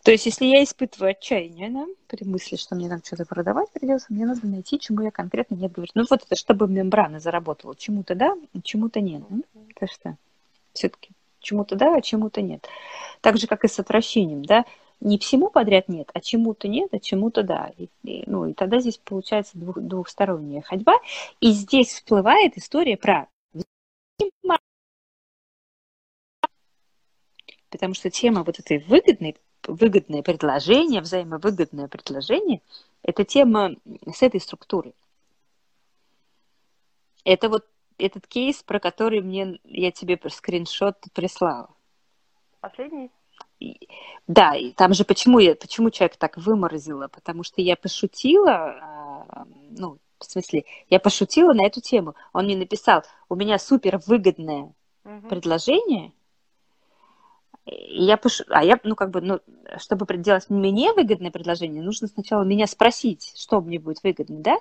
То есть, если я испытываю отчаяние, да, при мысли, что мне надо что-то продавать придется, мне надо найти, чему я конкретно нет говорю. Ну, вот это, чтобы мембрана заработала. Чему-то да, чему-то нет. Это что? Все-таки чему-то да, а чему-то нет. Так же, как и с отвращением, да. Не всему подряд нет, а чему-то нет, а чему-то да. И, и, ну, и тогда здесь получается двух, двухсторонняя ходьба. И здесь всплывает история про Потому что тема вот этой выгодной, выгодное предложение, взаимовыгодное предложение, это тема с этой структурой. Это вот этот кейс, про который мне я тебе скриншот прислала. Последний? Да, и там же почему я, почему человек так выморозила? Потому что я пошутила, а, ну, в смысле, я пошутила на эту тему. Он мне написал, у меня супер выгодное угу. предложение, я пош... а я, ну, как бы, ну, чтобы делать мне выгодное предложение, нужно сначала меня спросить, что мне будет выгодно, да?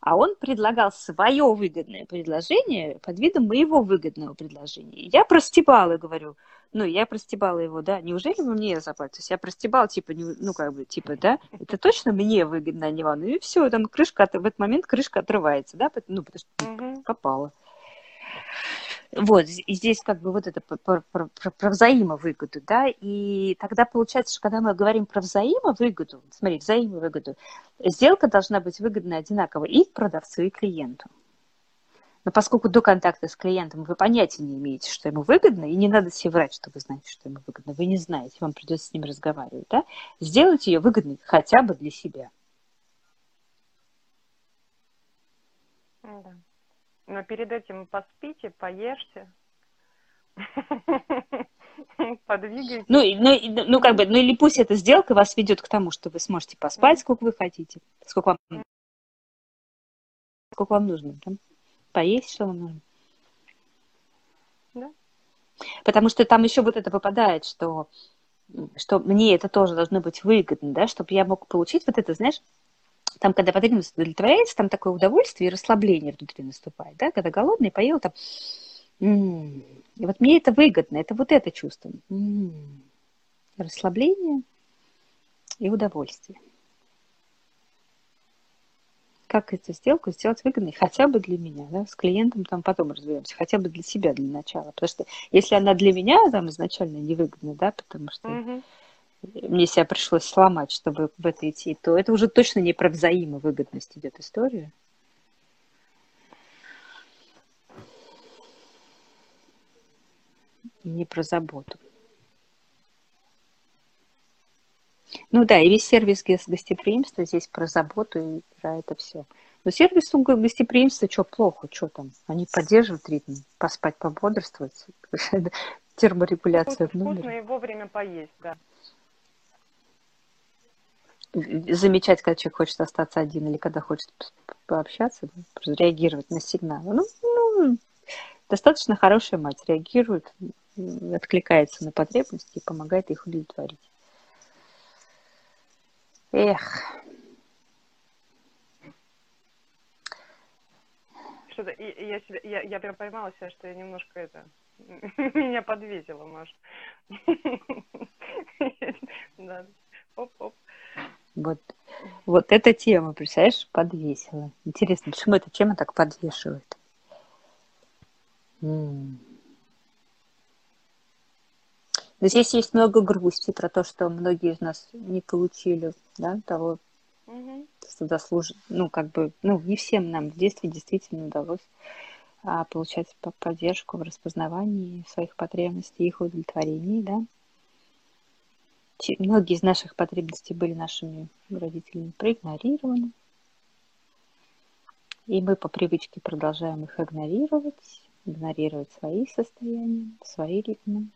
А он предлагал свое выгодное предложение под видом моего выгодного предложения. Я простебала, говорю, ну, я простебала его, да, неужели вы мне заплатите? Я простебала, типа, ну, как бы, типа, да, это точно мне выгодно, а не вам. И все, там крышка, в этот момент крышка отрывается, да, ну, потому что попала. Вот, и здесь как бы вот это про, про, про, взаимовыгоду, да, и тогда получается, что когда мы говорим про взаимовыгоду, смотри, взаимовыгоду, сделка должна быть выгодна одинаково и продавцу, и клиенту. Но поскольку до контакта с клиентом вы понятия не имеете, что ему выгодно, и не надо себе врать, что вы знаете, что ему выгодно, вы не знаете, вам придется с ним разговаривать, да, сделайте ее выгодной хотя бы для себя. Да. Но перед этим поспите, поешьте, Подвигайте. Ну, ну, ну, как бы, ну или пусть эта сделка вас ведет к тому, что вы сможете поспать, сколько вы хотите, сколько вам, сколько вам нужно, да? поесть, что вам нужно. Да. Потому что там еще вот это выпадает, что, что мне это тоже должно быть выгодно, да, чтобы я мог получить вот это, знаешь, там, когда потребность удовлетворяется, там такое удовольствие и расслабление внутри наступает, да, когда голодный поел, там, и вот мне это выгодно, это вот это чувство, расслабление и удовольствие. Как эту сделку сделать выгодной хотя бы для меня, да, с клиентом там потом разберемся, хотя бы для себя для начала, потому что если она для меня там изначально невыгодна, да, потому что mm-hmm мне себя пришлось сломать, чтобы в это идти, то это уже точно не про взаимовыгодность идет история. И не про заботу. Ну да, и весь сервис гостеприимства здесь про заботу и про это все. Но сервис гостеприимства, что плохо, что там? Они поддерживают ритм, поспать, пободрствовать, терморегуляция в номере. Вкусно и вовремя поесть, да замечать, когда человек хочет остаться один или когда хочет пообщаться, реагировать на сигналы. Ну, ну, достаточно хорошая мать реагирует, откликается на потребности и помогает их удовлетворить. Эх. Что-то я, себя, я, я прям поймала себя, что я немножко это меня подвесила, Маш. Да. Оп-оп. Вот, вот эта тема, представляешь, подвесила. Интересно, почему эта тема так подвешивает? М-м. Здесь есть много грусти про то, что многие из нас не получили да, того, угу. что заслужит. Ну, как бы, ну, не всем нам в детстве действительно удалось а, получать поддержку в распознавании своих потребностей, их удовлетворении, да многие из наших потребностей были нашими родителями проигнорированы. И мы по привычке продолжаем их игнорировать, игнорировать свои состояния, свои ритмы.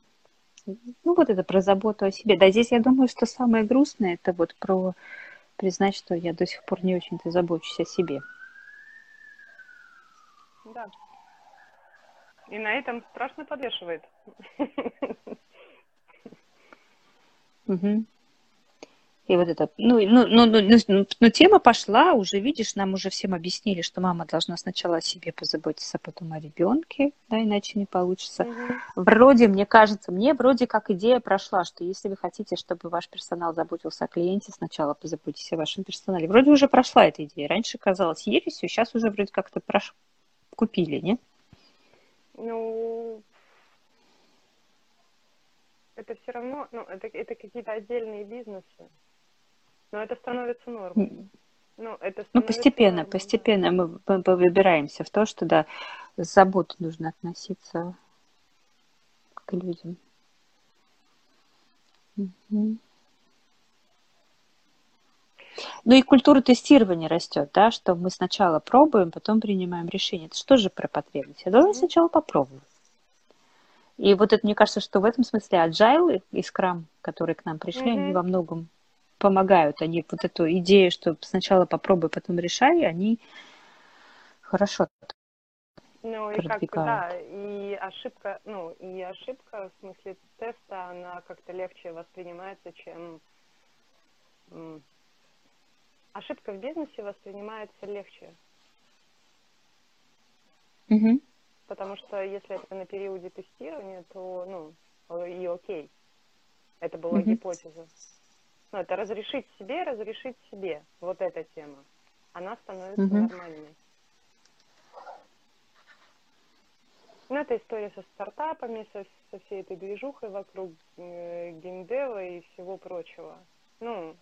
Ну, вот это про заботу о себе. Да, здесь я думаю, что самое грустное, это вот про признать, что я до сих пор не очень-то забочусь о себе. Да. И на этом страшно подвешивает. Угу. И вот это, ну, ну, ну, ну, ну, ну, тема пошла, уже видишь, нам уже всем объяснили, что мама должна сначала о себе позаботиться, а потом о ребенке, да, иначе не получится. Угу. Вроде, мне кажется, мне вроде как идея прошла, что если вы хотите, чтобы ваш персонал заботился о клиенте, сначала позаботьтесь о вашем персонале. Вроде уже прошла эта идея. Раньше казалось ересью, сейчас уже вроде как-то прош... купили, не? Ну, это все равно, ну, это, это какие-то отдельные бизнесы. Но это становится нормой. Ну, это ну, постепенно, нормой. постепенно мы, мы выбираемся в то, что, да, с заботой нужно относиться к людям. Угу. Ну и культура тестирования растет, да, что мы сначала пробуем, потом принимаем решение. Это что же про потребность? Я должен сначала попробовать. И вот это, мне кажется, что в этом смысле agile и Scrum, которые к нам пришли, mm-hmm. они во многом помогают. Они вот эту идею, что сначала попробуй, потом решай, они хорошо ну и как да, и ошибка, ну и ошибка в смысле теста, она как-то легче воспринимается, чем ошибка в бизнесе воспринимается легче. Угу. Потому что если это на периоде тестирования, то, ну, и окей. Это была mm-hmm. гипотеза. Ну, это разрешить себе, разрешить себе. Вот эта тема. Она становится mm-hmm. нормальной. Ну, это история со стартапами, со, со всей этой движухой вокруг э, геймдева и всего прочего. Ну,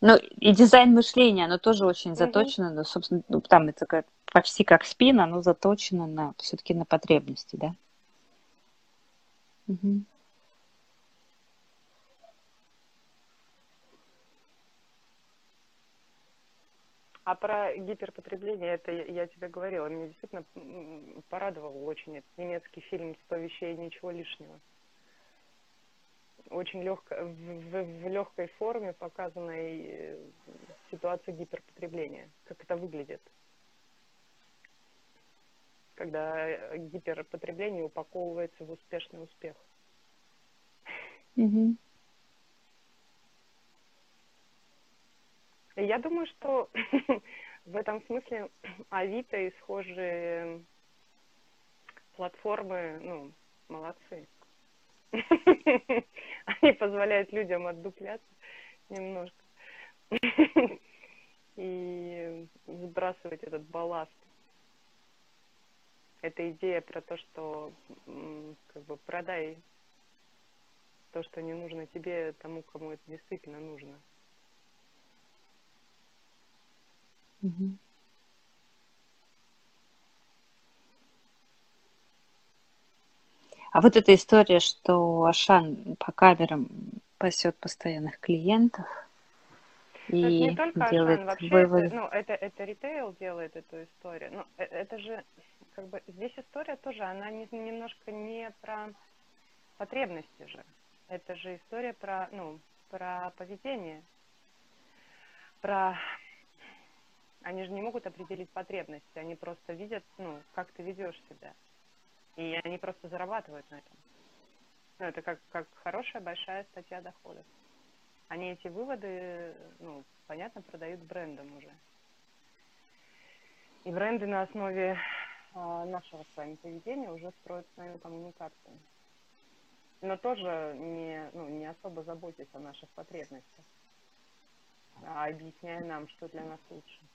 ну, и дизайн мышления, оно тоже очень mm-hmm. заточено, ну, собственно, ну, там это как почти как спин, оно заточено на все-таки на потребности, да? Угу. А про гиперпотребление, это я тебе говорила, меня действительно порадовал очень этот немецкий фильм «Сто вещей и ничего лишнего». Очень легко, в, в, легкой форме показана и ситуация гиперпотребления, как это выглядит. Когда гиперпотребление упаковывается в успешный успех. Угу. Я думаю, что в этом смысле Авито и схожие платформы, ну, молодцы. Они позволяют людям отдупляться немножко и сбрасывать этот балласт. Это идея про то, что как бы продай то, что не нужно тебе, тому, кому это действительно нужно. А вот эта история, что Ашан по камерам пасет постоянных клиентов и это не только делает Ашан, вообще вывод... это, ну, это, это ритейл делает эту историю. Но ну, э, это же, как бы, здесь история тоже, она не, немножко не про потребности же. Это же история про, ну, про поведение, про они же не могут определить потребности, они просто видят, ну, как ты ведешь себя. И они просто зарабатывают на этом. Ну, это как, как хорошая большая статья доходов. Они эти выводы, ну, понятно, продают брендам уже. И бренды на основе э, нашего с вами поведения уже строят с нами коммуникацию. Но тоже не, ну, не особо заботясь о наших потребностях, а объясняя нам, что для нас лучше.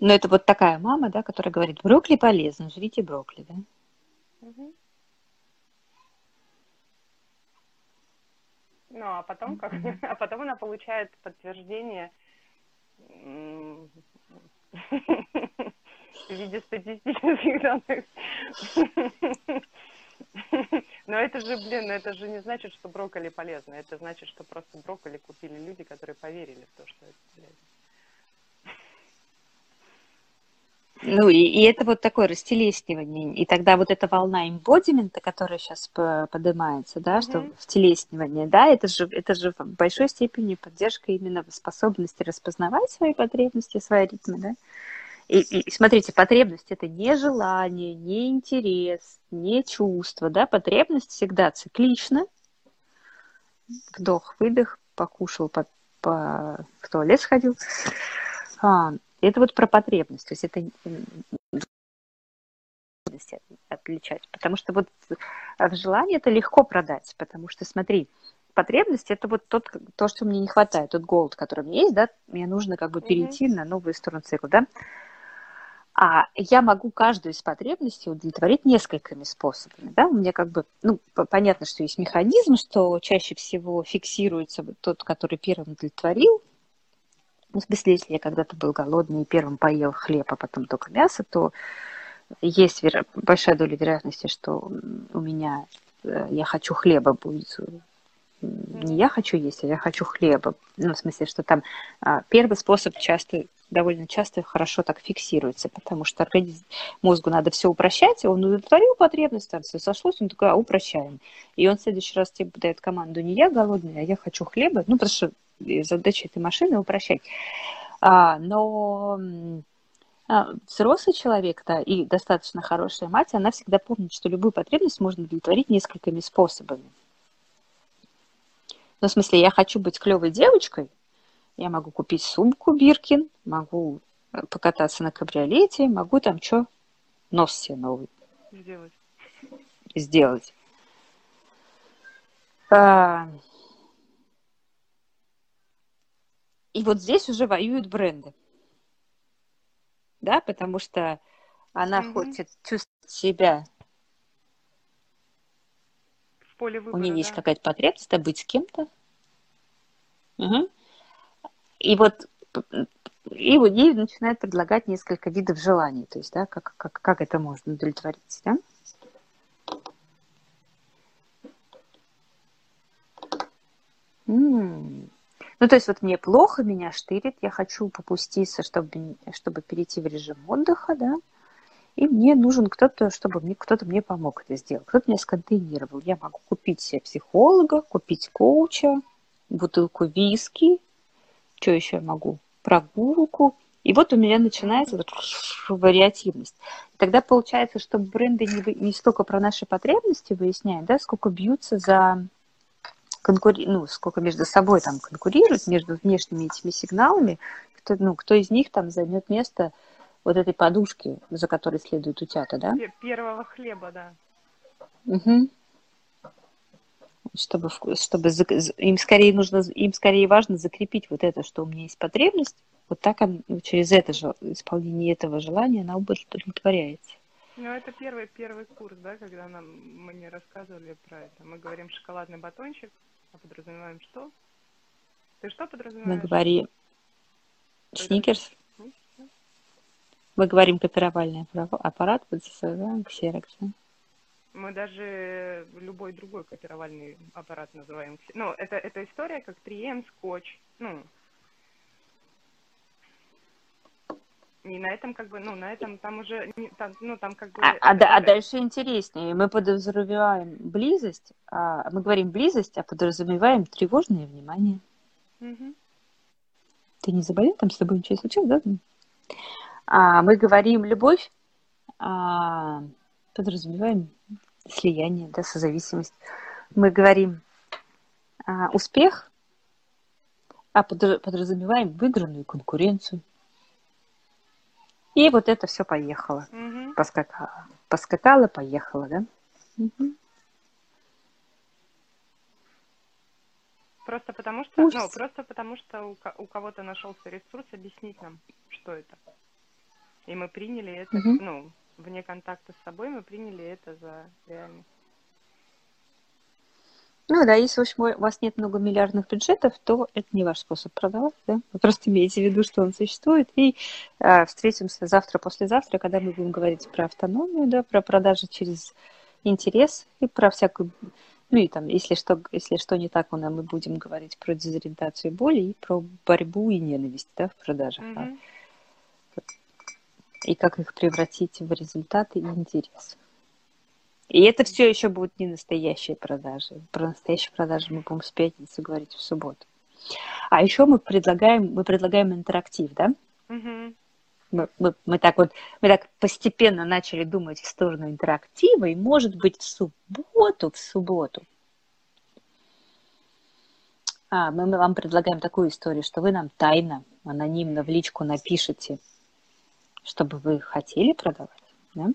Но это вот такая мама, да, которая говорит, брокколи полезно, жрите брокколи, да? Угу. Ну, а потом как? А потом она получает подтверждение в виде статистических данных. Но это же, блин, это же не значит, что брокколи полезно. Это значит, что просто брокколи купили люди, которые поверили в то, что это полезно. Ну, и, и это вот такое растелеснивание. И тогда вот эта волна эмбодимента, которая сейчас поднимается, да, mm-hmm. что в телеснивание, да, это же, это же в большой степени поддержка именно способности распознавать свои потребности, свои ритмы, да. И, и смотрите, потребность это не желание, не интерес, не чувство, да, потребность всегда циклична. Вдох, выдох, покушал, по, по, в туалет сходил. А, это вот про потребность, то есть это отличать, потому что вот в желании это легко продать, потому что смотри, потребность это вот тот, то, что мне не хватает, тот голод, который у меня есть, да, мне нужно как бы перейти mm-hmm. на новую сторону цикла, да, а я могу каждую из потребностей удовлетворить несколькими способами. Да? У меня как бы, ну, понятно, что есть механизм, что чаще всего фиксируется тот, который первым удовлетворил, ну, в смысле, если я когда-то был голодный и первым поел хлеб, а потом только мясо, то есть веро... большая доля вероятности, что у меня э, я хочу хлеба будет не я хочу есть, а я хочу хлеба. Ну, в смысле, что там а, первый способ часто, довольно часто хорошо так фиксируется, потому что организм, мозгу надо все упрощать, он удовлетворил потребность, там все сошлось, он такой, а упрощаем. И он в следующий раз тебе дает команду не я голодный, а я хочу хлеба, ну, потому что задача этой машины упрощать. А, но а, взрослый человек, да, и достаточно хорошая мать, она всегда помнит, что любую потребность можно удовлетворить несколькими способами. Ну, в смысле, я хочу быть клевой девочкой, я могу купить сумку Биркин, могу э, покататься на кабриолете, могу там что, нос себе новый. Сделать. Сделать. А, И вот здесь уже воюют бренды. Да, потому что она mm-hmm. хочет чувствовать себя. В поле выбора, У нее да? есть какая-то потребность быть с кем-то. Угу. И вот и вот ей начинает предлагать несколько видов желаний, то есть, да, как, как, как это можно удовлетворить, да? М-м. Ну, то есть вот мне плохо, меня штырит, я хочу попуститься, чтобы, чтобы перейти в режим отдыха, да, и мне нужен кто-то, чтобы мне кто-то мне помог это сделать, кто-то меня сконтейнировал. Я могу купить себе психолога, купить коуча, бутылку виски, что еще я могу, прогулку. И вот у меня начинается вот вариативность. Тогда получается, что бренды не, не столько про наши потребности выясняют, да, сколько бьются за конкури... ну, сколько между собой там конкурируют, между внешними этими сигналами, кто, ну, кто из них там займет место вот этой подушки, за которой следует утята, да? Первого хлеба, да. Угу. Чтобы, чтобы им скорее нужно, им скорее важно закрепить вот это, что у меня есть потребность, вот так он, ну, через это же исполнение этого желания она удовлетворяется. Ну, это первый, первый курс, да, когда нам, мы не рассказывали про это. Мы говорим шоколадный батончик, а подразумеваем что? Ты что подразумеваешь? Мы говорим Сникерс. Мы говорим копировальный аппарат, подразумеваем ксерокс. Мы даже любой другой копировальный аппарат называем. Ну, это, это история как 3М, скотч. Ну, И на этом как бы, ну, на этом там уже, там, ну, там как бы... А, а, а дальше интереснее. Мы подразумеваем близость, а, мы говорим близость, а подразумеваем тревожное внимание. Угу. Ты не заболел? Там с тобой ничего не случилось, да? А, мы говорим любовь, а, подразумеваем слияние, да, созависимость. Мы говорим а, успех, а подразумеваем выигранную конкуренцию. И вот это все поехало. Угу. Поскакало. Поскакало, поехало, да? Угу. Просто потому что, Ужас. ну, просто потому что у, у кого-то нашелся ресурс объяснить нам, что это. И мы приняли это, угу. ну, вне контакта с собой, мы приняли это за реальность. Ну да, если у вас нет многомиллиардных бюджетов, то это не ваш способ продавать, да? Вы просто имеете в виду, что он существует, и э, встретимся завтра, послезавтра, когда мы будем говорить про автономию, да, про продажи через интерес и про всякую, ну и там, если что, если что не так, мы будем говорить про дезориентацию боли и про борьбу и ненависть, да, в продажах. Mm-hmm. И как их превратить в результаты и интерес. И это все еще будут не настоящие продажи. Про настоящие продажи мы будем с пятницы говорить в субботу. А еще мы предлагаем, мы предлагаем интерактив, да? Угу. Мы, мы, мы так вот, мы так постепенно начали думать в сторону интерактива, и может быть в субботу, в субботу а, мы, мы вам предлагаем такую историю, что вы нам тайно, анонимно в личку напишите, чтобы вы хотели продавать, да?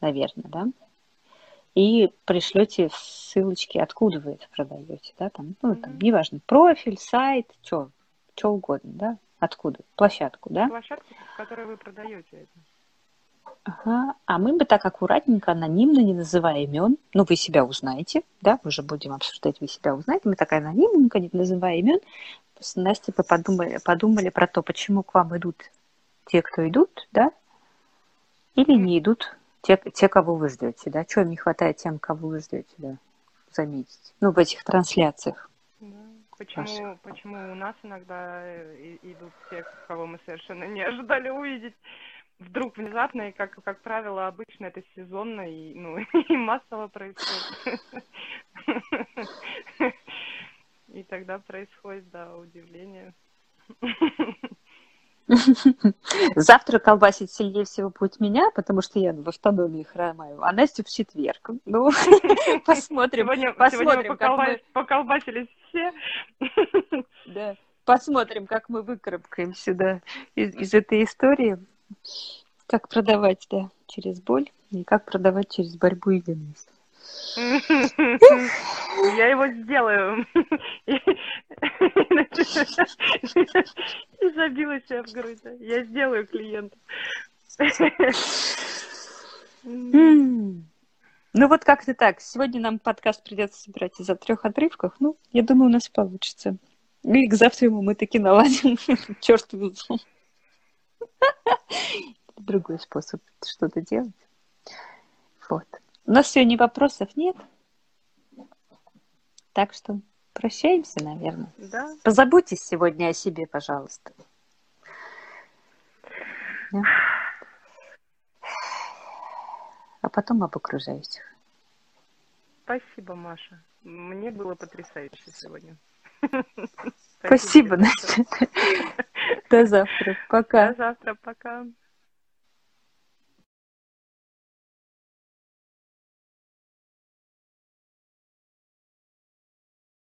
Наверное, да, и пришлете ссылочки, откуда вы это продаете, да, там, ну, mm-hmm. там, неважно, профиль, сайт, что, что угодно, да, откуда, площадку, да. Площадку, в которой вы продаете это. Ага. А мы бы так аккуратненько, анонимно, не называя имен, ну, вы себя узнаете, да, мы же будем обсуждать, вы себя узнаете, мы так анонимненько, не называя имен, с Настей подумали, подумали про то, почему к вам идут те, кто идут, да, или не идут те, те, кого вы ждете, да? Чего не хватает тем, кого вы ждете, да? Заметить. Ну, в этих трансляциях. Да. Почему, почему у нас иногда э, идут те, кого мы совершенно не ожидали увидеть? Вдруг внезапно, и как, как правило, обычно это сезонно и, ну, и массово происходит. И тогда происходит, да, удивление. Завтра колбасить сильнее всего будет меня, потому что я в автономии хромаю, а Настю в четверг. Ну, посмотрим. Сегодня, посмотрим, сегодня как мы... поколбасились все. Да. Посмотрим, как мы выкарабкаемся да, из, из этой истории. Как продавать, да, через боль, и как продавать через борьбу и ненависть. Я его сделаю. И забила себя в грудь. Я сделаю клиента. Ну вот как-то так. Сегодня нам подкаст придется собирать из-за трех отрывков. Ну, я думаю, у нас получится. И к завтраму мы таки наладим чертову зум. Другой способ что-то делать. Вот. У нас сегодня вопросов нет. Так что Прощаемся, наверное. Да. Позаботьтесь сегодня о себе, пожалуйста. Да. А потом об окружающих. Спасибо, Маша. Мне было потрясающе сегодня. Спасибо, Настя. До завтра. Пока. До завтра. Пока.